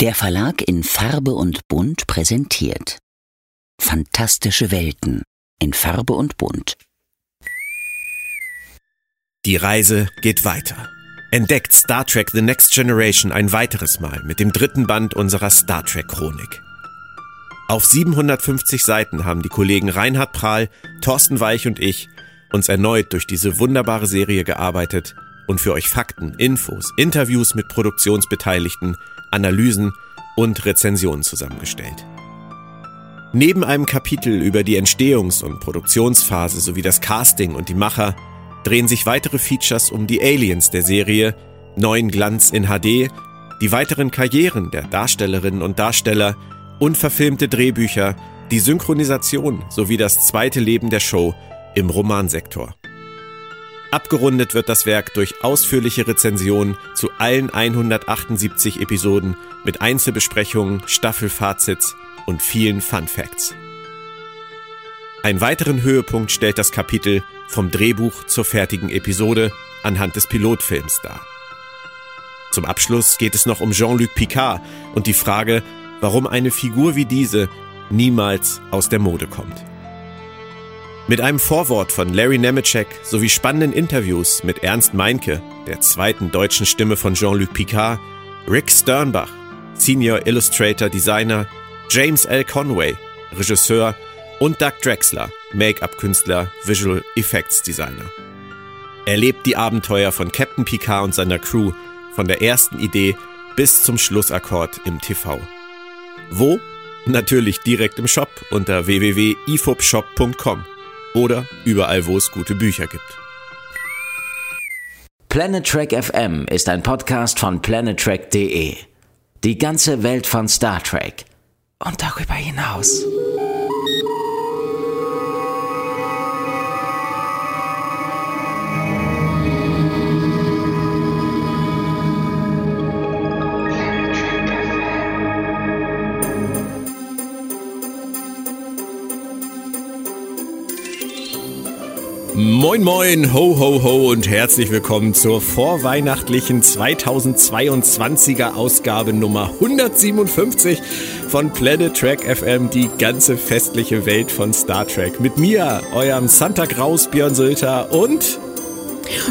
Der Verlag in Farbe und Bunt präsentiert Fantastische Welten in Farbe und Bunt. Die Reise geht weiter. Entdeckt Star Trek The Next Generation ein weiteres Mal mit dem dritten Band unserer Star Trek Chronik. Auf 750 Seiten haben die Kollegen Reinhard Prahl, Thorsten Weich und ich uns erneut durch diese wunderbare Serie gearbeitet und für euch Fakten, Infos, Interviews mit Produktionsbeteiligten Analysen und Rezensionen zusammengestellt. Neben einem Kapitel über die Entstehungs- und Produktionsphase sowie das Casting und die Macher drehen sich weitere Features um die Aliens der Serie, neuen Glanz in HD, die weiteren Karrieren der Darstellerinnen und Darsteller, unverfilmte Drehbücher, die Synchronisation sowie das zweite Leben der Show im Romansektor. Abgerundet wird das Werk durch ausführliche Rezensionen zu allen 178 Episoden mit Einzelbesprechungen, Staffelfazits und vielen Fun Facts. Einen weiteren Höhepunkt stellt das Kapitel vom Drehbuch zur fertigen Episode anhand des Pilotfilms dar. Zum Abschluss geht es noch um Jean-Luc Picard und die Frage, warum eine Figur wie diese niemals aus der Mode kommt. Mit einem Vorwort von Larry Nemeczek sowie spannenden Interviews mit Ernst Meinke, der zweiten deutschen Stimme von Jean-Luc Picard, Rick Sternbach, Senior Illustrator Designer, James L. Conway, Regisseur und Doug Drexler, Make-up-Künstler, Visual Effects Designer. Erlebt die Abenteuer von Captain Picard und seiner Crew von der ersten Idee bis zum Schlussakkord im TV. Wo? Natürlich direkt im Shop unter www.ifobshop.com oder überall, wo es gute Bücher gibt. Planet Trek FM ist ein Podcast von planettrek.de. Die ganze Welt von Star Trek und darüber hinaus. Moin moin, ho ho ho und herzlich willkommen zur vorweihnachtlichen 2022er Ausgabe Nummer 157 von Planet Trek FM, die ganze festliche Welt von Star Trek. Mit mir, eurem Santa Graus Björn Sölter und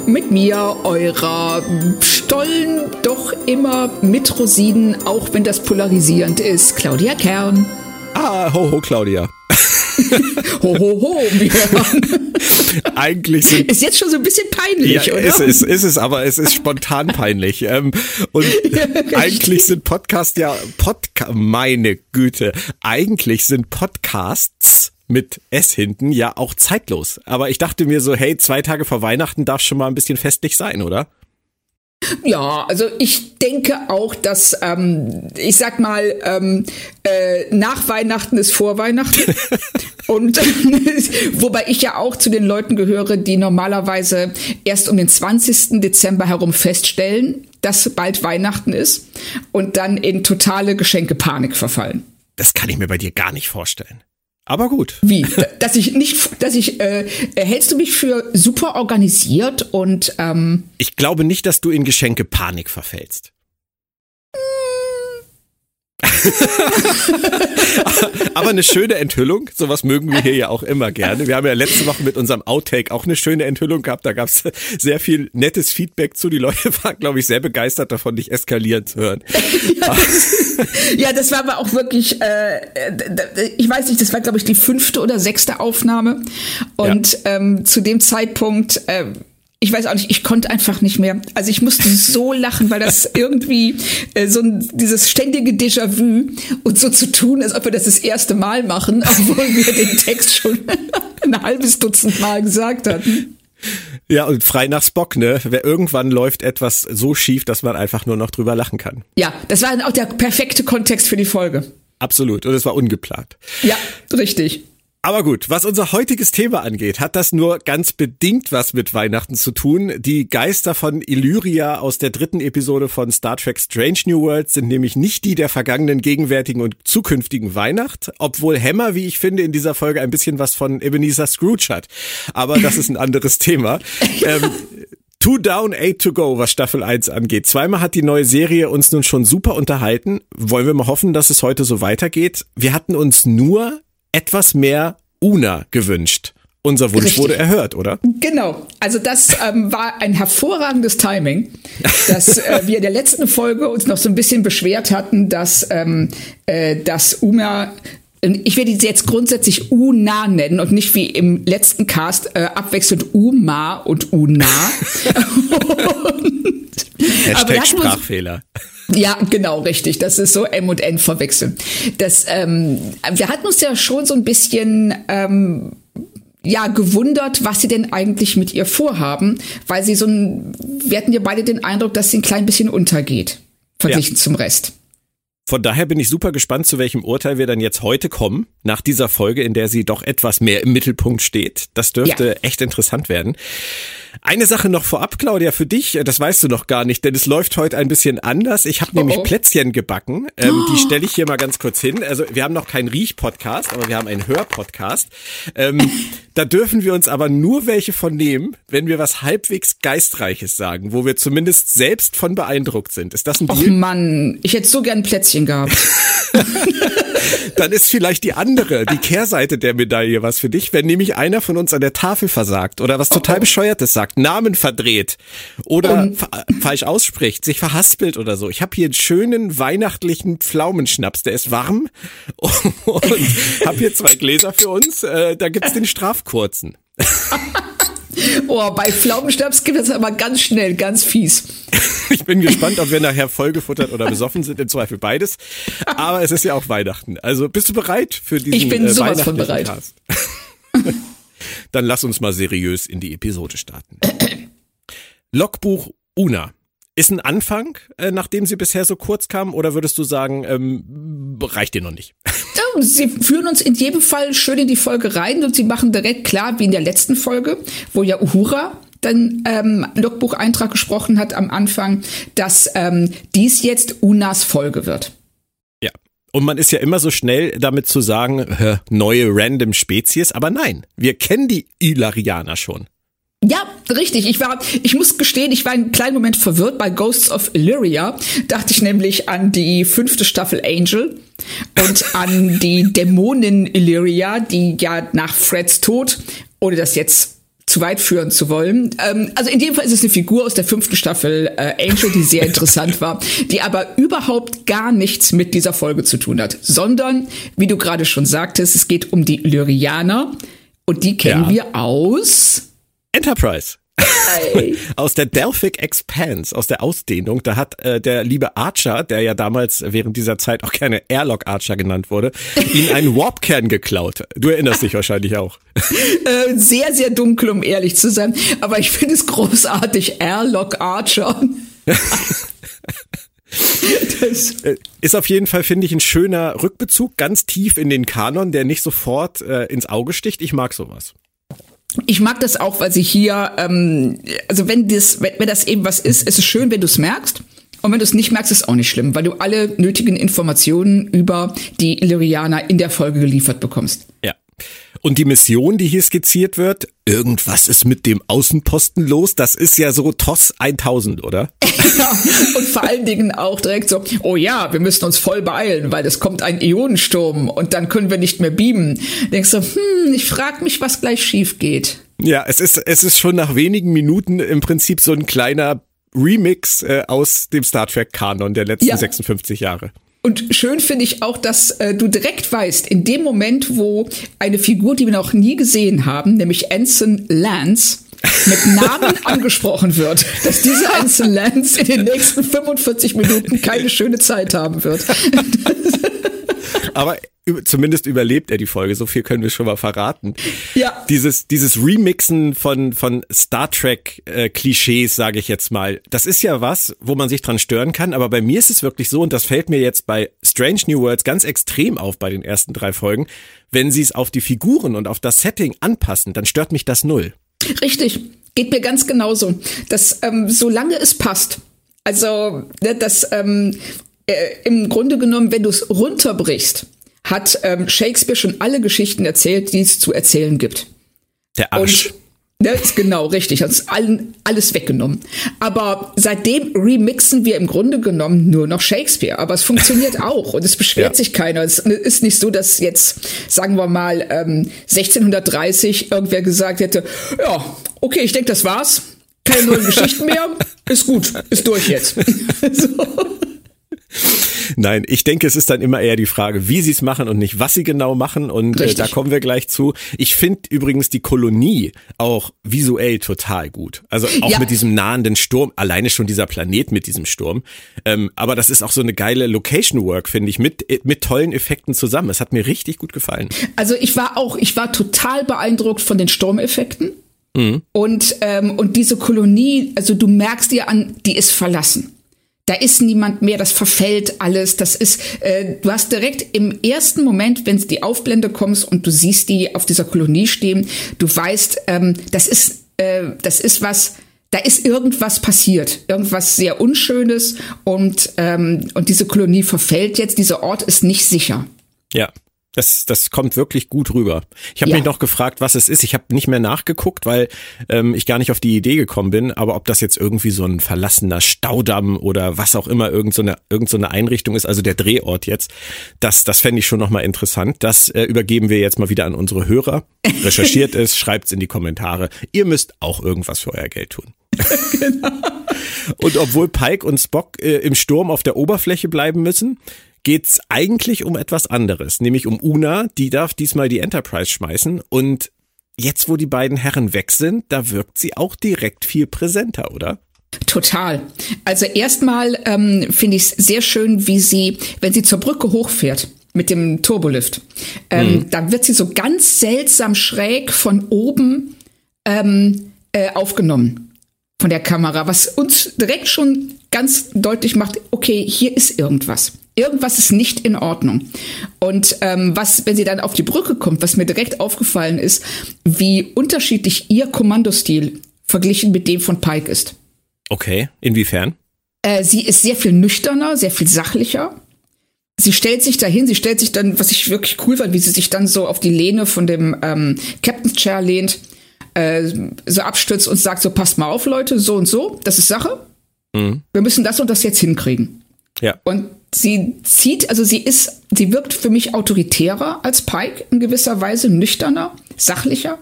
mit mir, eurer Stollen, doch immer mit Rosinen, auch wenn das polarisierend ist, Claudia Kern. Ah, ho ho Claudia. ho ho ho, Björn. Eigentlich sind, ist jetzt schon so ein bisschen peinlich, ja, oder? Ist es, ist es, aber es ist spontan peinlich. Ähm, und eigentlich sind Podcasts ja Podca meine Güte, eigentlich sind Podcasts mit S hinten ja auch zeitlos. Aber ich dachte mir so, hey, zwei Tage vor Weihnachten darf schon mal ein bisschen festlich sein, oder? Ja, also ich denke auch, dass ähm, ich sag mal, ähm, äh, nach Weihnachten ist vor Weihnachten. Und wobei ich ja auch zu den Leuten gehöre, die normalerweise erst um den 20. Dezember herum feststellen, dass bald Weihnachten ist und dann in totale Geschenkepanik verfallen. Das kann ich mir bei dir gar nicht vorstellen. Aber gut. Wie? Dass ich nicht, dass ich, äh, hältst du mich für super organisiert und ähm Ich glaube nicht, dass du in Geschenke Panik verfällst. Aber eine schöne Enthüllung, sowas mögen wir hier ja auch immer gerne. Wir haben ja letzte Woche mit unserem Outtake auch eine schöne Enthüllung gehabt. Da gab es sehr viel nettes Feedback zu. Die Leute waren, glaube ich, sehr begeistert davon, dich eskalieren zu hören. Ja, das, ja, das war aber auch wirklich, äh, ich weiß nicht, das war, glaube ich, die fünfte oder sechste Aufnahme. Und ja. ähm, zu dem Zeitpunkt äh, ich weiß auch nicht, ich konnte einfach nicht mehr. Also ich musste so lachen, weil das irgendwie äh, so ein, dieses ständige Déjà-vu und so zu tun, als ob wir das das erste Mal machen, obwohl wir den Text schon ein halbes Dutzend Mal gesagt hatten. Ja, und frei nach Spock, ne? Irgendwann läuft etwas so schief, dass man einfach nur noch drüber lachen kann. Ja, das war dann auch der perfekte Kontext für die Folge. Absolut. Und es war ungeplant. Ja, richtig. Aber gut, was unser heutiges Thema angeht, hat das nur ganz bedingt was mit Weihnachten zu tun. Die Geister von Illyria aus der dritten Episode von Star Trek Strange New Worlds sind nämlich nicht die der vergangenen, gegenwärtigen und zukünftigen Weihnacht, obwohl Hammer, wie ich finde, in dieser Folge ein bisschen was von Ebenezer Scrooge hat. Aber das ist ein anderes Thema. Ähm, Two down, eight to go, was Staffel 1 angeht. Zweimal hat die neue Serie uns nun schon super unterhalten. Wollen wir mal hoffen, dass es heute so weitergeht. Wir hatten uns nur etwas mehr Una gewünscht. Unser Wunsch Richtig. wurde erhört, oder? Genau. Also das ähm, war ein hervorragendes Timing, dass äh, wir in der letzten Folge uns noch so ein bisschen beschwert hatten, dass, ähm, äh, dass Uma ich werde sie jetzt grundsätzlich Una nennen und nicht wie im letzten Cast äh, abwechselnd Uma und Una. Hashtag Sprachfehler. Ja, genau, richtig. Das ist so M und N verwechseln. Das, ähm, wir hatten uns ja schon so ein bisschen ähm, ja gewundert, was sie denn eigentlich mit ihr vorhaben, weil sie so ein, wir hatten ja beide den Eindruck, dass sie ein klein bisschen untergeht verglichen ja. zum Rest. Von daher bin ich super gespannt, zu welchem Urteil wir dann jetzt heute kommen, nach dieser Folge, in der sie doch etwas mehr im Mittelpunkt steht. Das dürfte ja. echt interessant werden. Eine Sache noch vorab, Claudia, für dich, das weißt du noch gar nicht, denn es läuft heute ein bisschen anders. Ich habe oh nämlich oh. Plätzchen gebacken. Ähm, oh. Die stelle ich hier mal ganz kurz hin. Also wir haben noch keinen Riech-Podcast, aber wir haben einen Hör-Podcast. Ähm, da dürfen wir uns aber nur welche von nehmen, wenn wir was halbwegs Geistreiches sagen, wo wir zumindest selbst von beeindruckt sind. Ist das ein Deal? Oh Mann, ich hätte so gern Plätzchen gehabt. Dann ist vielleicht die andere, die Kehrseite der Medaille was für dich, wenn nämlich einer von uns an der Tafel versagt oder was total oh, oh. bescheuertes sagt, Namen verdreht oder um. falsch ausspricht, sich verhaspelt oder so. Ich habe hier einen schönen weihnachtlichen Pflaumenschnaps, der ist warm und habe hier zwei Gläser für uns. Äh, da gibt's den Strafkurzen. Oh, bei Pflaumenschnaps gibt es aber ganz schnell, ganz fies. Ich bin gespannt, ob wir nachher vollgefuttert oder besoffen sind, im Zweifel beides. Aber es ist ja auch Weihnachten. Also bist du bereit für diesen Ich bin äh, sowas von bereit. Dann lass uns mal seriös in die Episode starten. Logbuch Una. Ist ein Anfang, äh, nachdem sie bisher so kurz kam, oder würdest du sagen, ähm, reicht dir noch nicht? Ja, sie führen uns in jedem Fall schön in die Folge rein und sie machen direkt klar, wie in der letzten Folge, wo ja Uhura dann ähm, Logbucheintrag gesprochen hat am Anfang, dass ähm, dies jetzt Unas Folge wird. Ja. Und man ist ja immer so schnell damit zu sagen, neue random Spezies, aber nein, wir kennen die Ilarianer schon. Ja, richtig. Ich war, ich muss gestehen, ich war einen kleinen Moment verwirrt bei Ghosts of Illyria. Dachte ich nämlich an die fünfte Staffel Angel und an die Dämonin Illyria, die ja nach Freds Tod, ohne das jetzt zu weit führen zu wollen. Ähm, also in dem Fall ist es eine Figur aus der fünften Staffel äh, Angel, die sehr interessant war, die aber überhaupt gar nichts mit dieser Folge zu tun hat, sondern, wie du gerade schon sagtest, es geht um die Illyrianer und die kennen ja. wir aus Enterprise. aus der Delphic Expanse, aus der Ausdehnung, da hat äh, der liebe Archer, der ja damals während dieser Zeit auch gerne Airlock Archer genannt wurde, ihn einen Warpkern geklaut. Du erinnerst dich wahrscheinlich auch. Äh, sehr, sehr dunkel, um ehrlich zu sein. Aber ich finde es großartig, Airlock Archer. Das ist auf jeden Fall, finde ich, ein schöner Rückbezug, ganz tief in den Kanon, der nicht sofort äh, ins Auge sticht. Ich mag sowas. Ich mag das auch, weil sie hier, ähm, also wenn das, wenn, wenn das eben was ist, ist es schön, wenn du es merkst. Und wenn du es nicht merkst, ist auch nicht schlimm, weil du alle nötigen Informationen über die Illyrianer in der Folge geliefert bekommst. Ja. Und die Mission, die hier skizziert wird, irgendwas ist mit dem Außenposten los, das ist ja so TOS 1000, oder? ja, und vor allen Dingen auch direkt so, oh ja, wir müssen uns voll beeilen, weil es kommt ein Ionensturm und dann können wir nicht mehr beamen. Denkst du, hm, ich frag mich, was gleich schief geht. Ja, es ist, es ist schon nach wenigen Minuten im Prinzip so ein kleiner Remix äh, aus dem Star Trek Kanon der letzten ja. 56 Jahre. Und schön finde ich auch, dass äh, du direkt weißt, in dem Moment, wo eine Figur, die wir noch nie gesehen haben, nämlich Anson Lance, mit Namen angesprochen wird, dass dieser Anson Lance in den nächsten 45 Minuten keine schöne Zeit haben wird. Aber zumindest überlebt er die Folge, so viel können wir schon mal verraten. Ja. Dieses, dieses Remixen von, von Star Trek äh, Klischees, sage ich jetzt mal, das ist ja was, wo man sich dran stören kann, aber bei mir ist es wirklich so, und das fällt mir jetzt bei Strange New Worlds ganz extrem auf bei den ersten drei Folgen, wenn sie es auf die Figuren und auf das Setting anpassen, dann stört mich das null. Richtig, geht mir ganz genauso. Dass ähm, solange es passt, also ne, das ähm, äh, im Grunde genommen, wenn du es runterbrichst, hat ähm, Shakespeare schon alle Geschichten erzählt, die es zu erzählen gibt. Der Arsch. Und Ne, ist genau richtig, hat uns allen alles weggenommen. Aber seitdem remixen wir im Grunde genommen nur noch Shakespeare. Aber es funktioniert auch und es beschwert ja. sich keiner. Es ist nicht so, dass jetzt, sagen wir mal, ähm, 1630 irgendwer gesagt hätte, ja, okay, ich denke, das war's. Keine neuen Geschichten mehr. Ist gut, ist durch jetzt. so. Nein, ich denke, es ist dann immer eher die Frage, wie sie es machen und nicht, was sie genau machen. Und äh, da kommen wir gleich zu. Ich finde übrigens die Kolonie auch visuell total gut. Also auch ja. mit diesem nahenden Sturm, alleine schon dieser Planet mit diesem Sturm. Ähm, aber das ist auch so eine geile Location Work, finde ich, mit, mit tollen Effekten zusammen. Es hat mir richtig gut gefallen. Also ich war auch, ich war total beeindruckt von den Sturmeffekten. Mhm. Und, ähm, und diese Kolonie, also du merkst dir an, die ist verlassen da ist niemand mehr, das verfällt alles, das ist, äh, du hast direkt im ersten Moment, wenn die Aufblende kommst und du siehst die auf dieser Kolonie stehen, du weißt, ähm, das ist, äh, das ist was, da ist irgendwas passiert, irgendwas sehr Unschönes und, ähm, und diese Kolonie verfällt jetzt, dieser Ort ist nicht sicher. Ja. Das, das kommt wirklich gut rüber. Ich habe ja. mich noch gefragt, was es ist. Ich habe nicht mehr nachgeguckt, weil ähm, ich gar nicht auf die Idee gekommen bin. Aber ob das jetzt irgendwie so ein verlassener Staudamm oder was auch immer irgend so eine, irgend so eine Einrichtung ist, also der Drehort jetzt, das, das fände ich schon nochmal interessant. Das äh, übergeben wir jetzt mal wieder an unsere Hörer. Recherchiert es, schreibt's in die Kommentare. Ihr müsst auch irgendwas für euer Geld tun. genau. Und obwohl Pike und Spock äh, im Sturm auf der Oberfläche bleiben müssen, geht's eigentlich um etwas anderes, nämlich um Una, die darf diesmal die Enterprise schmeißen und jetzt, wo die beiden Herren weg sind, da wirkt sie auch direkt viel präsenter, oder? Total. Also erstmal ähm, finde ich es sehr schön, wie sie, wenn sie zur Brücke hochfährt mit dem Turbolift, ähm, mhm. da wird sie so ganz seltsam schräg von oben ähm, äh, aufgenommen von der Kamera, was uns direkt schon ganz deutlich macht, okay, hier ist irgendwas irgendwas ist nicht in Ordnung. Und ähm, was, wenn sie dann auf die Brücke kommt, was mir direkt aufgefallen ist, wie unterschiedlich ihr Kommandostil verglichen mit dem von Pike ist. Okay, inwiefern? Äh, sie ist sehr viel nüchterner, sehr viel sachlicher. Sie stellt sich dahin, sie stellt sich dann, was ich wirklich cool fand, wie sie sich dann so auf die Lehne von dem ähm, Captain's Chair lehnt, äh, so abstützt und sagt so, passt mal auf, Leute, so und so, das ist Sache. Mhm. Wir müssen das und das jetzt hinkriegen. Ja. Und sie zieht, also sie ist, sie wirkt für mich autoritärer als Pike in gewisser Weise, nüchterner, sachlicher.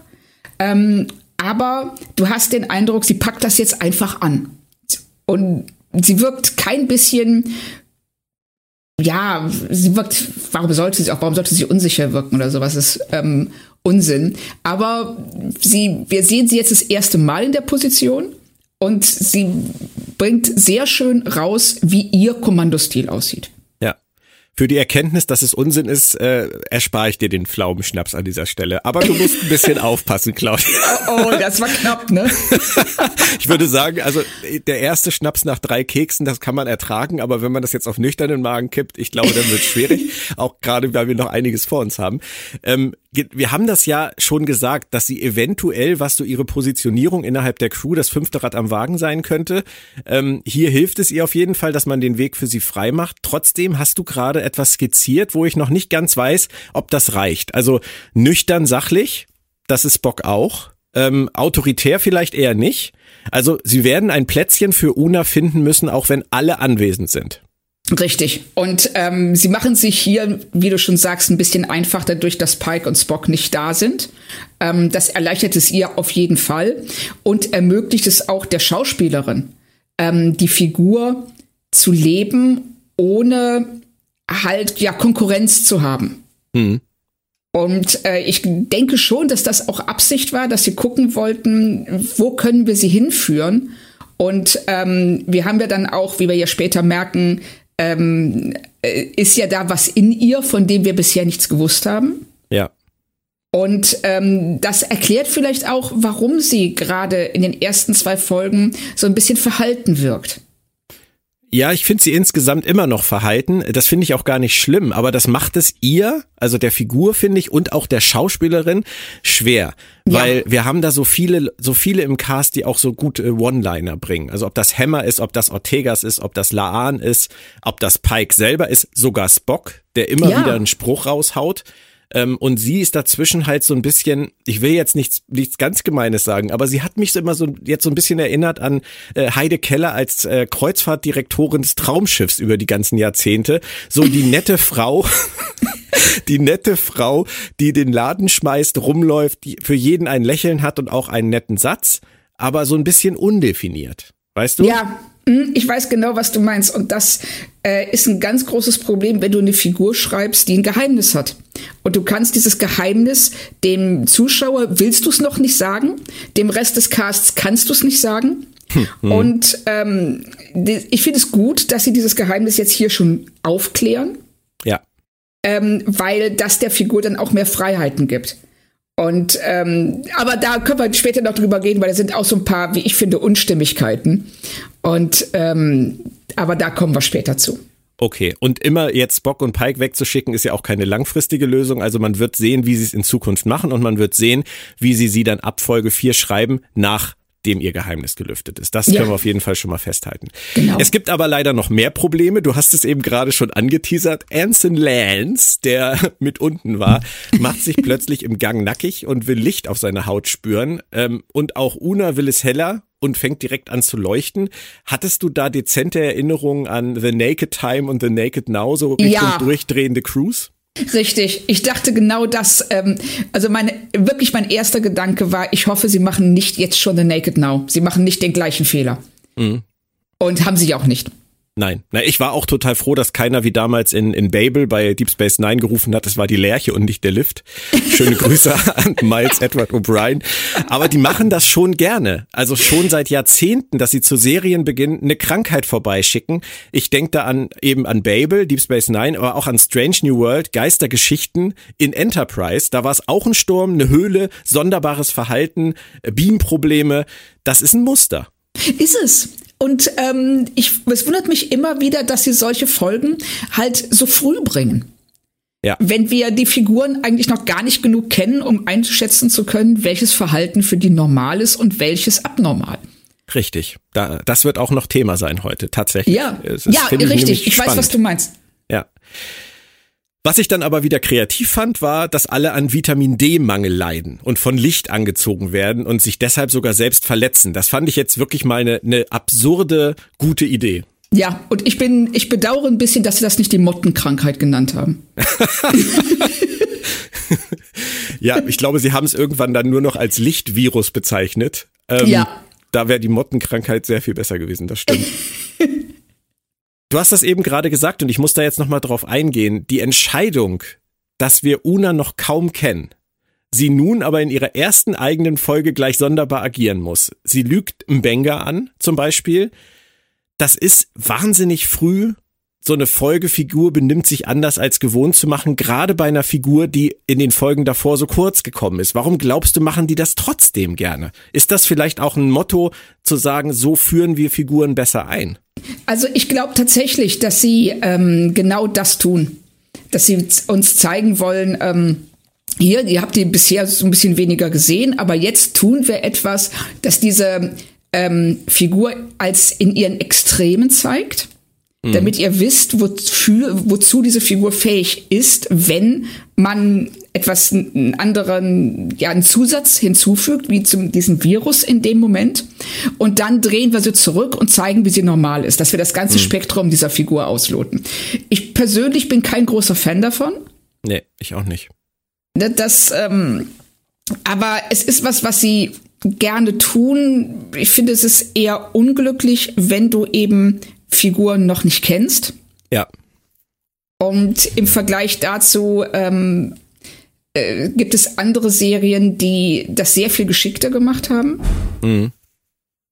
Ähm, aber du hast den Eindruck, sie packt das jetzt einfach an. Und sie wirkt kein bisschen, ja, sie wirkt, warum sollte sie auch, warum sollte sie unsicher wirken oder sowas ist ähm, Unsinn. Aber sie, wir sehen sie jetzt das erste Mal in der Position und sie bringt sehr schön raus, wie ihr Kommandostil aussieht. Ja. Für die Erkenntnis, dass es Unsinn ist, äh, erspare ich dir den Pflaumenschnaps an dieser Stelle. Aber du musst ein bisschen aufpassen, Claudia. Oh, oh, das war knapp, ne? ich würde sagen, also der erste Schnaps nach drei Keksen, das kann man ertragen, aber wenn man das jetzt auf nüchternen Magen kippt, ich glaube, dann wird es schwierig. Auch gerade, weil wir noch einiges vor uns haben. Ähm, wir haben das ja schon gesagt, dass sie eventuell, was so ihre Positionierung innerhalb der Crew, das fünfte Rad am Wagen sein könnte. Ähm, hier hilft es ihr auf jeden Fall, dass man den Weg für sie frei macht. Trotzdem hast du gerade etwas skizziert, wo ich noch nicht ganz weiß, ob das reicht. Also nüchtern sachlich, das ist Bock auch. Ähm, autoritär vielleicht eher nicht. Also sie werden ein Plätzchen für Una finden müssen, auch wenn alle anwesend sind. Richtig. Und ähm, sie machen sich hier, wie du schon sagst, ein bisschen einfach dadurch, dass Pike und Spock nicht da sind. Ähm, das erleichtert es ihr auf jeden Fall und ermöglicht es auch der Schauspielerin, ähm, die Figur zu leben, ohne halt ja Konkurrenz zu haben. Mhm. Und äh, ich denke schon, dass das auch Absicht war, dass sie gucken wollten, wo können wir sie hinführen. Und ähm, wir haben ja dann auch, wie wir ja später merken, ähm, äh, ist ja da was in ihr, von dem wir bisher nichts gewusst haben. Ja. Und ähm, das erklärt vielleicht auch, warum sie gerade in den ersten zwei Folgen so ein bisschen verhalten wirkt. Ja, ich finde sie insgesamt immer noch verhalten. Das finde ich auch gar nicht schlimm, aber das macht es ihr, also der Figur finde ich und auch der Schauspielerin schwer, ja. weil wir haben da so viele, so viele im Cast, die auch so gute One-Liner bringen. Also ob das Hammer ist, ob das Ortegas ist, ob das Laan ist, ob das Pike selber ist, sogar Spock, der immer ja. wieder einen Spruch raushaut. Ähm, und sie ist dazwischen halt so ein bisschen, ich will jetzt nichts, nichts ganz Gemeines sagen, aber sie hat mich so immer so jetzt so ein bisschen erinnert an äh, Heide Keller als äh, Kreuzfahrtdirektorin des Traumschiffs über die ganzen Jahrzehnte. So die nette Frau. die nette Frau, die den Laden schmeißt, rumläuft, die für jeden ein Lächeln hat und auch einen netten Satz, aber so ein bisschen undefiniert. Weißt du? Ja, ich weiß genau, was du meinst. Und das äh, ist ein ganz großes Problem, wenn du eine Figur schreibst, die ein Geheimnis hat. Und du kannst dieses Geheimnis dem Zuschauer, willst du es noch nicht sagen? Dem Rest des Casts kannst du es nicht sagen. Hm. Und ähm, ich finde es gut, dass sie dieses Geheimnis jetzt hier schon aufklären. Ja. Ähm, weil das der Figur dann auch mehr Freiheiten gibt. Und ähm, aber da können wir später noch drüber reden, weil da sind auch so ein paar, wie ich finde, Unstimmigkeiten. Und ähm, aber da kommen wir später zu. Okay, und immer jetzt Spock und Pike wegzuschicken, ist ja auch keine langfristige Lösung. Also man wird sehen, wie sie es in Zukunft machen und man wird sehen, wie sie sie dann ab Folge 4 schreiben, nach dem ihr Geheimnis gelüftet ist. Das ja. können wir auf jeden Fall schon mal festhalten. Genau. Es gibt aber leider noch mehr Probleme. Du hast es eben gerade schon angeteasert. Anson Lance, der mit unten war, macht sich plötzlich im Gang nackig und will Licht auf seine Haut spüren. Ähm, und auch Una will es heller und fängt direkt an zu leuchten. Hattest du da dezente Erinnerungen an The Naked Time und The Naked Now, so Richtung ja. durchdrehende Cruise? Richtig. Ich dachte genau das. Ähm, also meine wirklich mein erster Gedanke war, ich hoffe, sie machen nicht jetzt schon The Naked Now. Sie machen nicht den gleichen Fehler. Mhm. Und haben sie auch nicht. Nein, na, ich war auch total froh, dass keiner wie damals in, in Babel bei Deep Space Nine gerufen hat, es war die Lerche und nicht der Lift. Schöne Grüße an Miles Edward O'Brien. Aber die machen das schon gerne. Also schon seit Jahrzehnten, dass sie zu Serienbeginn eine Krankheit vorbeischicken. Ich denke da an eben an Babel, Deep Space Nine, aber auch an Strange New World, Geistergeschichten in Enterprise. Da war es auch ein Sturm, eine Höhle, sonderbares Verhalten, Beamprobleme. Das ist ein Muster. Ist es. Und ähm, ich, es wundert mich immer wieder, dass sie solche Folgen halt so früh bringen. Ja. Wenn wir die Figuren eigentlich noch gar nicht genug kennen, um einschätzen zu können, welches Verhalten für die normal ist und welches abnormal. Richtig. Da, das wird auch noch Thema sein heute, tatsächlich. Ja, ist, ja richtig. Ich, ich weiß, was du meinst. Ja. Was ich dann aber wieder kreativ fand, war, dass alle an Vitamin D-Mangel leiden und von Licht angezogen werden und sich deshalb sogar selbst verletzen. Das fand ich jetzt wirklich mal eine, eine absurde, gute Idee. Ja, und ich bin, ich bedauere ein bisschen, dass sie das nicht die Mottenkrankheit genannt haben. ja, ich glaube, sie haben es irgendwann dann nur noch als Lichtvirus bezeichnet. Ähm, ja. Da wäre die Mottenkrankheit sehr viel besser gewesen, das stimmt. Du hast das eben gerade gesagt und ich muss da jetzt nochmal drauf eingehen. Die Entscheidung, dass wir Una noch kaum kennen, sie nun aber in ihrer ersten eigenen Folge gleich sonderbar agieren muss. Sie lügt Mbenga an, zum Beispiel. Das ist wahnsinnig früh. So eine Folgefigur benimmt sich anders als gewohnt zu machen, gerade bei einer Figur, die in den Folgen davor so kurz gekommen ist. Warum glaubst du, machen die das trotzdem gerne? Ist das vielleicht auch ein Motto, zu sagen, so führen wir Figuren besser ein? Also ich glaube tatsächlich, dass sie ähm, genau das tun, dass sie uns zeigen wollen. Ähm, hier, ihr habt die bisher so ein bisschen weniger gesehen, aber jetzt tun wir etwas, das diese ähm, Figur als in ihren Extremen zeigt mhm. damit ihr wisst, wofür, wozu diese Figur fähig ist, wenn man etwas einen anderen, ja, einen Zusatz hinzufügt, wie zum diesem Virus in dem Moment. Und dann drehen wir sie zurück und zeigen, wie sie normal ist, dass wir das ganze mhm. Spektrum dieser Figur ausloten. Ich persönlich bin kein großer Fan davon. Nee, ich auch nicht. Das, ähm, aber es ist was, was sie gerne tun. Ich finde, es ist eher unglücklich, wenn du eben Figuren noch nicht kennst. Ja. Und im Vergleich dazu ähm, äh, gibt es andere Serien, die das sehr viel geschickter gemacht haben. Mhm.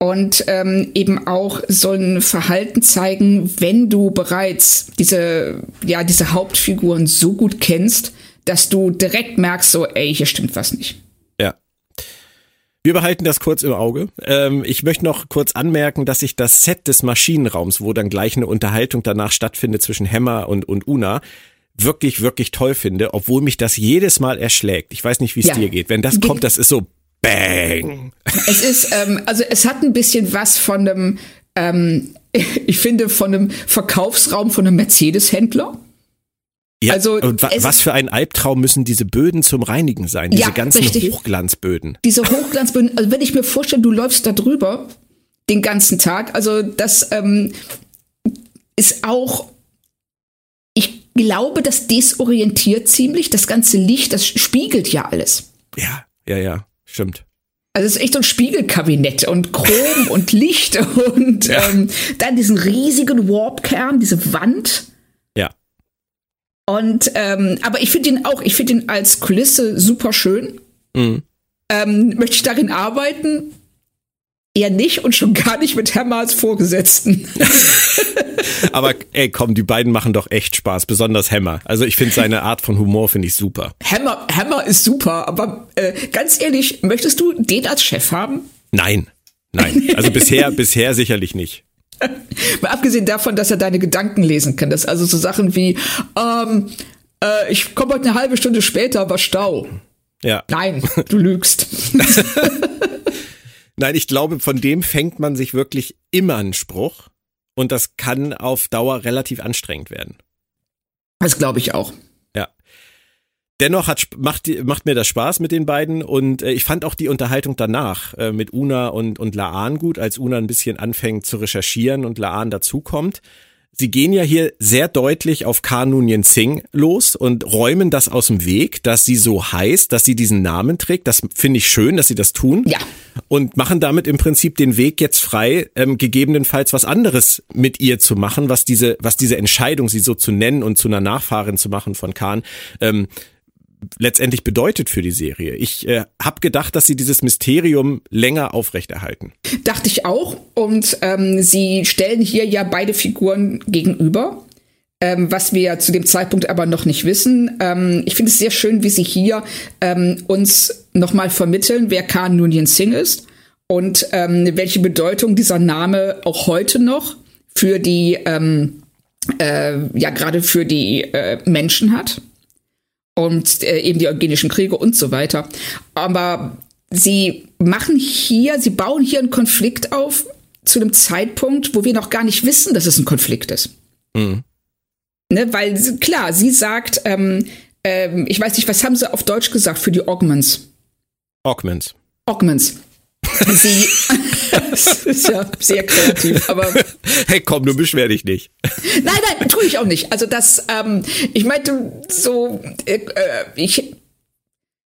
Und ähm, eben auch so ein Verhalten zeigen, wenn du bereits diese, ja, diese Hauptfiguren so gut kennst, dass du direkt merkst, so, ey, hier stimmt was nicht. Wir behalten das kurz im Auge. Ähm, ich möchte noch kurz anmerken, dass ich das Set des Maschinenraums, wo dann gleich eine Unterhaltung danach stattfindet zwischen Hammer und, und Una, wirklich, wirklich toll finde, obwohl mich das jedes Mal erschlägt. Ich weiß nicht, wie es ja. dir geht. Wenn das kommt, das ist so Bang. Es ist, ähm, also es hat ein bisschen was von einem, ähm, ich finde, von einem Verkaufsraum von einem Mercedes-Händler. Ja, also und wa was für ein Albtraum müssen diese Böden zum Reinigen sein, diese ja, ganzen richtig. Hochglanzböden. Diese Hochglanzböden, also wenn ich mir vorstelle, du läufst da drüber den ganzen Tag, also das ähm, ist auch, ich glaube, das desorientiert ziemlich, das ganze Licht, das spiegelt ja alles. Ja, ja, ja, stimmt. Also es ist echt so ein Spiegelkabinett und Chrom und Licht und ja. ähm, dann diesen riesigen Warpkern, diese Wand. Und ähm, aber ich finde ihn auch, ich finde ihn als Kulisse super schön. Mhm. Ähm, möchte ich darin arbeiten? Eher nicht und schon gar nicht mit Hammer als Vorgesetzten. Aber ey, komm, die beiden machen doch echt Spaß, besonders Hammer. Also ich finde seine Art von Humor finde ich super. Hammer, Hammer ist super, aber äh, ganz ehrlich, möchtest du den als Chef haben? Nein, nein. Also bisher, bisher sicherlich nicht. Mal abgesehen davon, dass er deine Gedanken lesen kann. Das also so Sachen wie, ähm, äh, ich komme heute eine halbe Stunde später, aber Stau. Ja. Nein, du lügst. Nein, ich glaube, von dem fängt man sich wirklich immer einen Spruch und das kann auf Dauer relativ anstrengend werden. Das glaube ich auch. Dennoch hat, macht, macht mir das Spaß mit den beiden und äh, ich fand auch die Unterhaltung danach äh, mit Una und, und Laan gut, als Una ein bisschen anfängt zu recherchieren und Laan dazukommt. Sie gehen ja hier sehr deutlich auf Kanunien Singh los und räumen das aus dem Weg, dass sie so heißt, dass sie diesen Namen trägt. Das finde ich schön, dass sie das tun. Ja. Und machen damit im Prinzip den Weg jetzt frei, ähm, gegebenenfalls was anderes mit ihr zu machen, was diese, was diese Entscheidung, sie so zu nennen und zu einer Nachfahrin zu machen von Khan, ähm, letztendlich bedeutet für die Serie. Ich äh, habe gedacht, dass sie dieses Mysterium länger aufrechterhalten. Dachte ich auch. Und ähm, sie stellen hier ja beide Figuren gegenüber. Ähm, was wir zu dem Zeitpunkt aber noch nicht wissen. Ähm, ich finde es sehr schön, wie sie hier ähm, uns nochmal vermitteln, wer Khan Noonien Singh ist und ähm, welche Bedeutung dieser Name auch heute noch für die, ähm, äh, ja, gerade für die äh, Menschen hat und äh, eben die eugenischen Kriege und so weiter. Aber sie machen hier, sie bauen hier einen Konflikt auf zu einem Zeitpunkt, wo wir noch gar nicht wissen, dass es ein Konflikt ist. Mhm. Ne, weil klar, sie sagt, ähm, ähm, ich weiß nicht, was haben sie auf Deutsch gesagt für die Augments? Augments. Augments. Sie, das ist ja sehr kreativ, aber. Hey, komm, du beschwer dich nicht. Nein, nein, tue ich auch nicht. Also das, ähm, ich meinte so, äh, ich,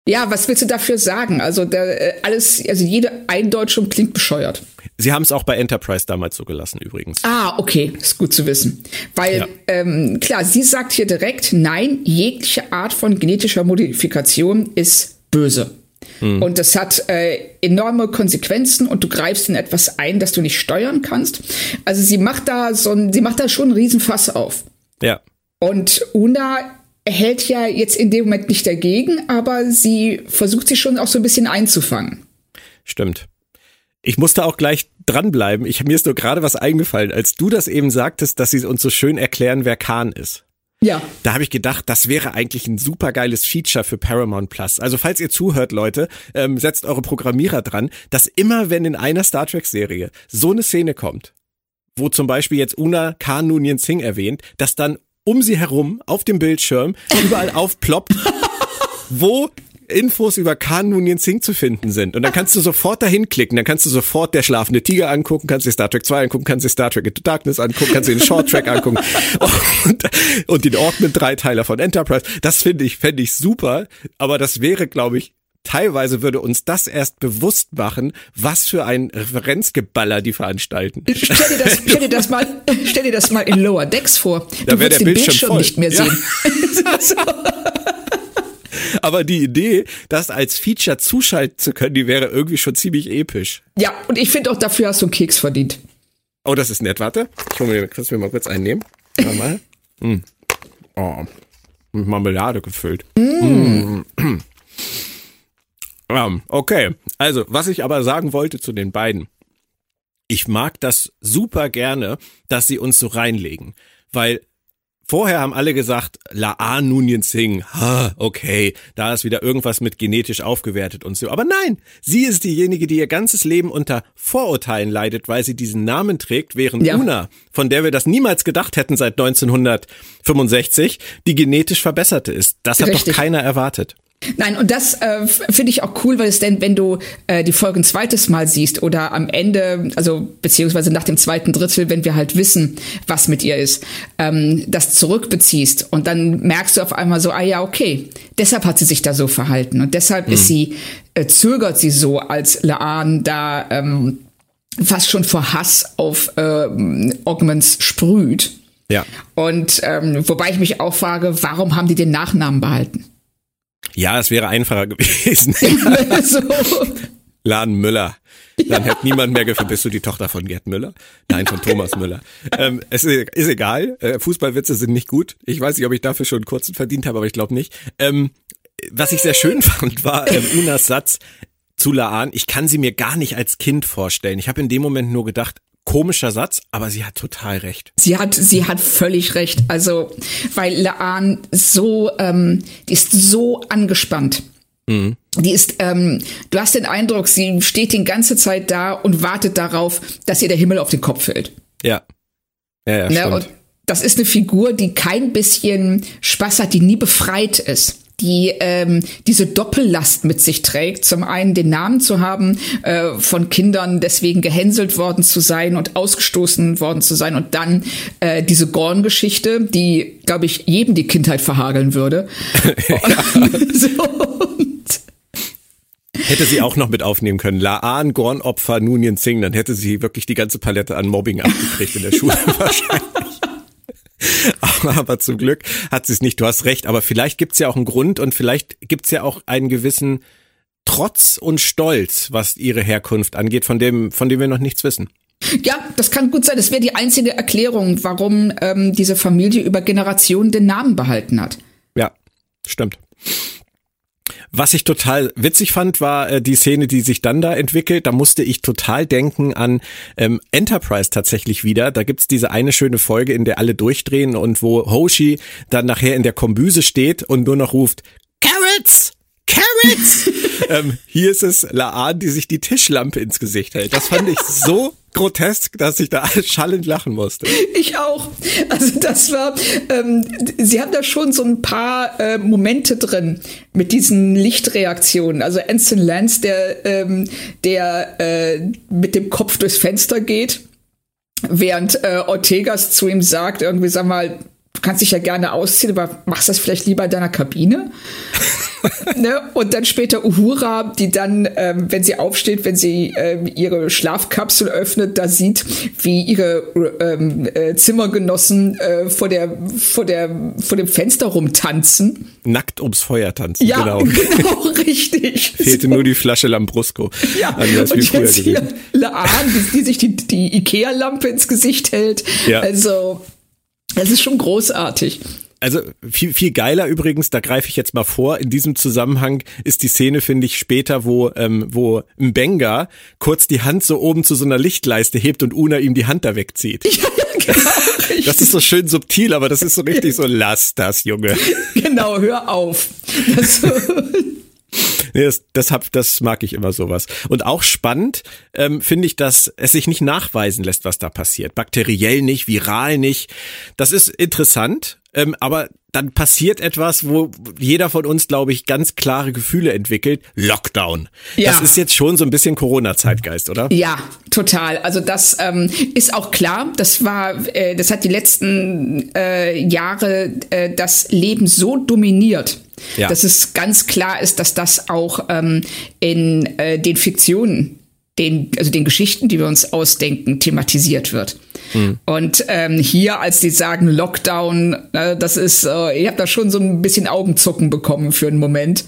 ja, was willst du dafür sagen? Also der, äh, alles, also jede Eindeutschung klingt bescheuert. Sie haben es auch bei Enterprise damals so gelassen, übrigens. Ah, okay, ist gut zu wissen. Weil, ja. ähm, klar, sie sagt hier direkt, nein, jegliche Art von genetischer Modifikation ist böse. Mhm. Und das hat äh, enorme Konsequenzen und du greifst in etwas ein, das du nicht steuern kannst. Also sie macht da so ein, sie macht da schon einen Riesenfass auf. Ja. Und Una hält ja jetzt in dem Moment nicht dagegen, aber sie versucht sich schon auch so ein bisschen einzufangen. Stimmt. Ich musste auch gleich dranbleiben. Ich, mir ist nur gerade was eingefallen, als du das eben sagtest, dass sie uns so schön erklären, wer Khan ist. Ja. Da habe ich gedacht, das wäre eigentlich ein super geiles Feature für Paramount Plus. Also falls ihr zuhört, Leute, ähm, setzt eure Programmierer dran, dass immer, wenn in einer Star Trek-Serie so eine Szene kommt, wo zum Beispiel jetzt Una Khan Noonien Singh erwähnt, dass dann um sie herum auf dem Bildschirm überall aufploppt, wo Infos über Khan Noonien Singh zu finden sind. Und dann kannst du sofort dahin klicken, dann kannst du sofort der schlafende Tiger angucken, kannst dir Star Trek 2 angucken, kannst dir Star Trek Into Darkness angucken, kannst dir den Short Track angucken und, und den Augment-Dreiteiler von Enterprise. Das finde ich, fände ich super, aber das wäre, glaube ich, teilweise würde uns das erst bewusst machen, was für ein Referenzgeballer die veranstalten. Stell dir das, stell dir das mal, stell dir das mal in Lower Decks vor. Du da würdest den Bildschirm, Bildschirm nicht mehr sehen. Aber die Idee, das als Feature zuschalten zu können, die wäre irgendwie schon ziemlich episch. Ja, und ich finde auch, dafür hast du einen Keks verdient. Oh, das ist nett. Warte, ich hol mir, kannst du mir mal kurz einnehmen? Mal. Mm. Oh, mit Marmelade gefüllt. Mm. Mm. okay, also, was ich aber sagen wollte zu den beiden. Ich mag das super gerne, dass sie uns so reinlegen, weil Vorher haben alle gesagt, Laan Nunien Singh, ha, okay, da ist wieder irgendwas mit genetisch aufgewertet und so. Aber nein, sie ist diejenige, die ihr ganzes Leben unter Vorurteilen leidet, weil sie diesen Namen trägt, während ja. Una, von der wir das niemals gedacht hätten seit 1965, die genetisch verbesserte ist. Das hat Richtig. doch keiner erwartet. Nein, und das äh, finde ich auch cool, weil es denn, wenn du äh, die Folge ein zweites Mal siehst oder am Ende, also beziehungsweise nach dem zweiten Drittel, wenn wir halt wissen, was mit ihr ist, ähm, das zurückbeziehst und dann merkst du auf einmal so, ah ja, okay, deshalb hat sie sich da so verhalten und deshalb mhm. ist sie, äh, zögert sie so, als Laan da ähm, fast schon vor Hass auf äh, Ogmans sprüht. Ja. Und ähm, wobei ich mich auch frage, warum haben die den Nachnamen behalten? Ja, es wäre einfacher gewesen. so. Laden Müller. Dann ja. hätte niemand mehr gefragt, bist du die Tochter von Gerd Müller? Nein, von Thomas Müller. Ähm, es ist, ist egal. Äh, Fußballwitze sind nicht gut. Ich weiß nicht, ob ich dafür schon einen kurzen verdient habe, aber ich glaube nicht. Ähm, was ich sehr schön fand, war ähm, Unas Satz zu Laan. Ich kann sie mir gar nicht als Kind vorstellen. Ich habe in dem Moment nur gedacht, komischer Satz, aber sie hat total recht. Sie hat, sie hat völlig recht. Also, weil Laan so, ähm, die ist so angespannt. Mhm. Die ist, ähm, du hast den Eindruck, sie steht die ganze Zeit da und wartet darauf, dass ihr der Himmel auf den Kopf fällt. Ja. Ja, ja, ne? Und das ist eine Figur, die kein bisschen Spaß hat, die nie befreit ist die ähm, diese Doppellast mit sich trägt. Zum einen den Namen zu haben, äh, von Kindern deswegen gehänselt worden zu sein und ausgestoßen worden zu sein und dann äh, diese Gorn-Geschichte, die, glaube ich, jedem die Kindheit verhageln würde. so, Hätte sie auch noch mit aufnehmen können. Laan, Gorn-Opfer, Nunien Singh, dann hätte sie wirklich die ganze Palette an Mobbing abgekriegt in der Schule wahrscheinlich. aber zum Glück hat sie es nicht. Du hast recht, aber vielleicht gibt's ja auch einen Grund und vielleicht gibt's ja auch einen gewissen Trotz und Stolz, was ihre Herkunft angeht, von dem, von dem wir noch nichts wissen. Ja, das kann gut sein. Das wäre die einzige Erklärung, warum ähm, diese Familie über Generationen den Namen behalten hat. Ja, stimmt. Was ich total witzig fand, war äh, die Szene, die sich dann da entwickelt. Da musste ich total denken an ähm, Enterprise tatsächlich wieder. Da gibt's diese eine schöne Folge, in der alle durchdrehen und wo Hoshi dann nachher in der Kombüse steht und nur noch ruft, Carrots! Carrots! ähm, hier ist es Laan, die sich die Tischlampe ins Gesicht hält. Das fand ich so grotesk, dass ich da schallend lachen musste. Ich auch. Also das war, ähm, sie haben da schon so ein paar äh, Momente drin mit diesen Lichtreaktionen. Also Anson Lance, der, ähm, der äh, mit dem Kopf durchs Fenster geht, während äh, Ortegas zu ihm sagt, irgendwie sag mal, du kannst dich ja gerne ausziehen, aber machst das vielleicht lieber in deiner Kabine? ne? Und dann später Uhura, die dann, ähm, wenn sie aufsteht, wenn sie ähm, ihre Schlafkapsel öffnet, da sieht, wie ihre ähm, äh, Zimmergenossen äh, vor, der, vor, der, vor dem Fenster rumtanzen. Nackt ums Feuer tanzen, ja, genau. genau, richtig. Fehlte so. nur die Flasche Lambrusco. Ja, und jetzt hier Laan, die, die sich die, die Ikea-Lampe ins Gesicht hält. Ja. Also es ist schon großartig. Also viel, viel geiler übrigens, da greife ich jetzt mal vor, in diesem Zusammenhang ist die Szene, finde ich, später, wo, ähm, wo Mbenga kurz die Hand so oben zu so einer Lichtleiste hebt und Una ihm die Hand da wegzieht. Ja, ja, genau. das ist so schön subtil, aber das ist so richtig so, lass das, Junge. Genau, hör auf. Das, Nee, das, das, hab, das mag ich immer sowas. Und auch spannend ähm, finde ich, dass es sich nicht nachweisen lässt, was da passiert. Bakteriell nicht, viral nicht. Das ist interessant, ähm, aber dann passiert etwas, wo jeder von uns, glaube ich, ganz klare Gefühle entwickelt. Lockdown. Ja. Das ist jetzt schon so ein bisschen Corona-Zeitgeist, oder? Ja, total. Also das ähm, ist auch klar. Das war, äh, das hat die letzten äh, Jahre äh, das Leben so dominiert ja. dass es ganz klar ist, dass das auch ähm, in äh, den Fiktionen, den, also den Geschichten, die wir uns ausdenken, thematisiert wird. Mhm. Und ähm, hier, als die sagen Lockdown, äh, das ist, äh, ich habe da schon so ein bisschen Augenzucken bekommen für einen Moment.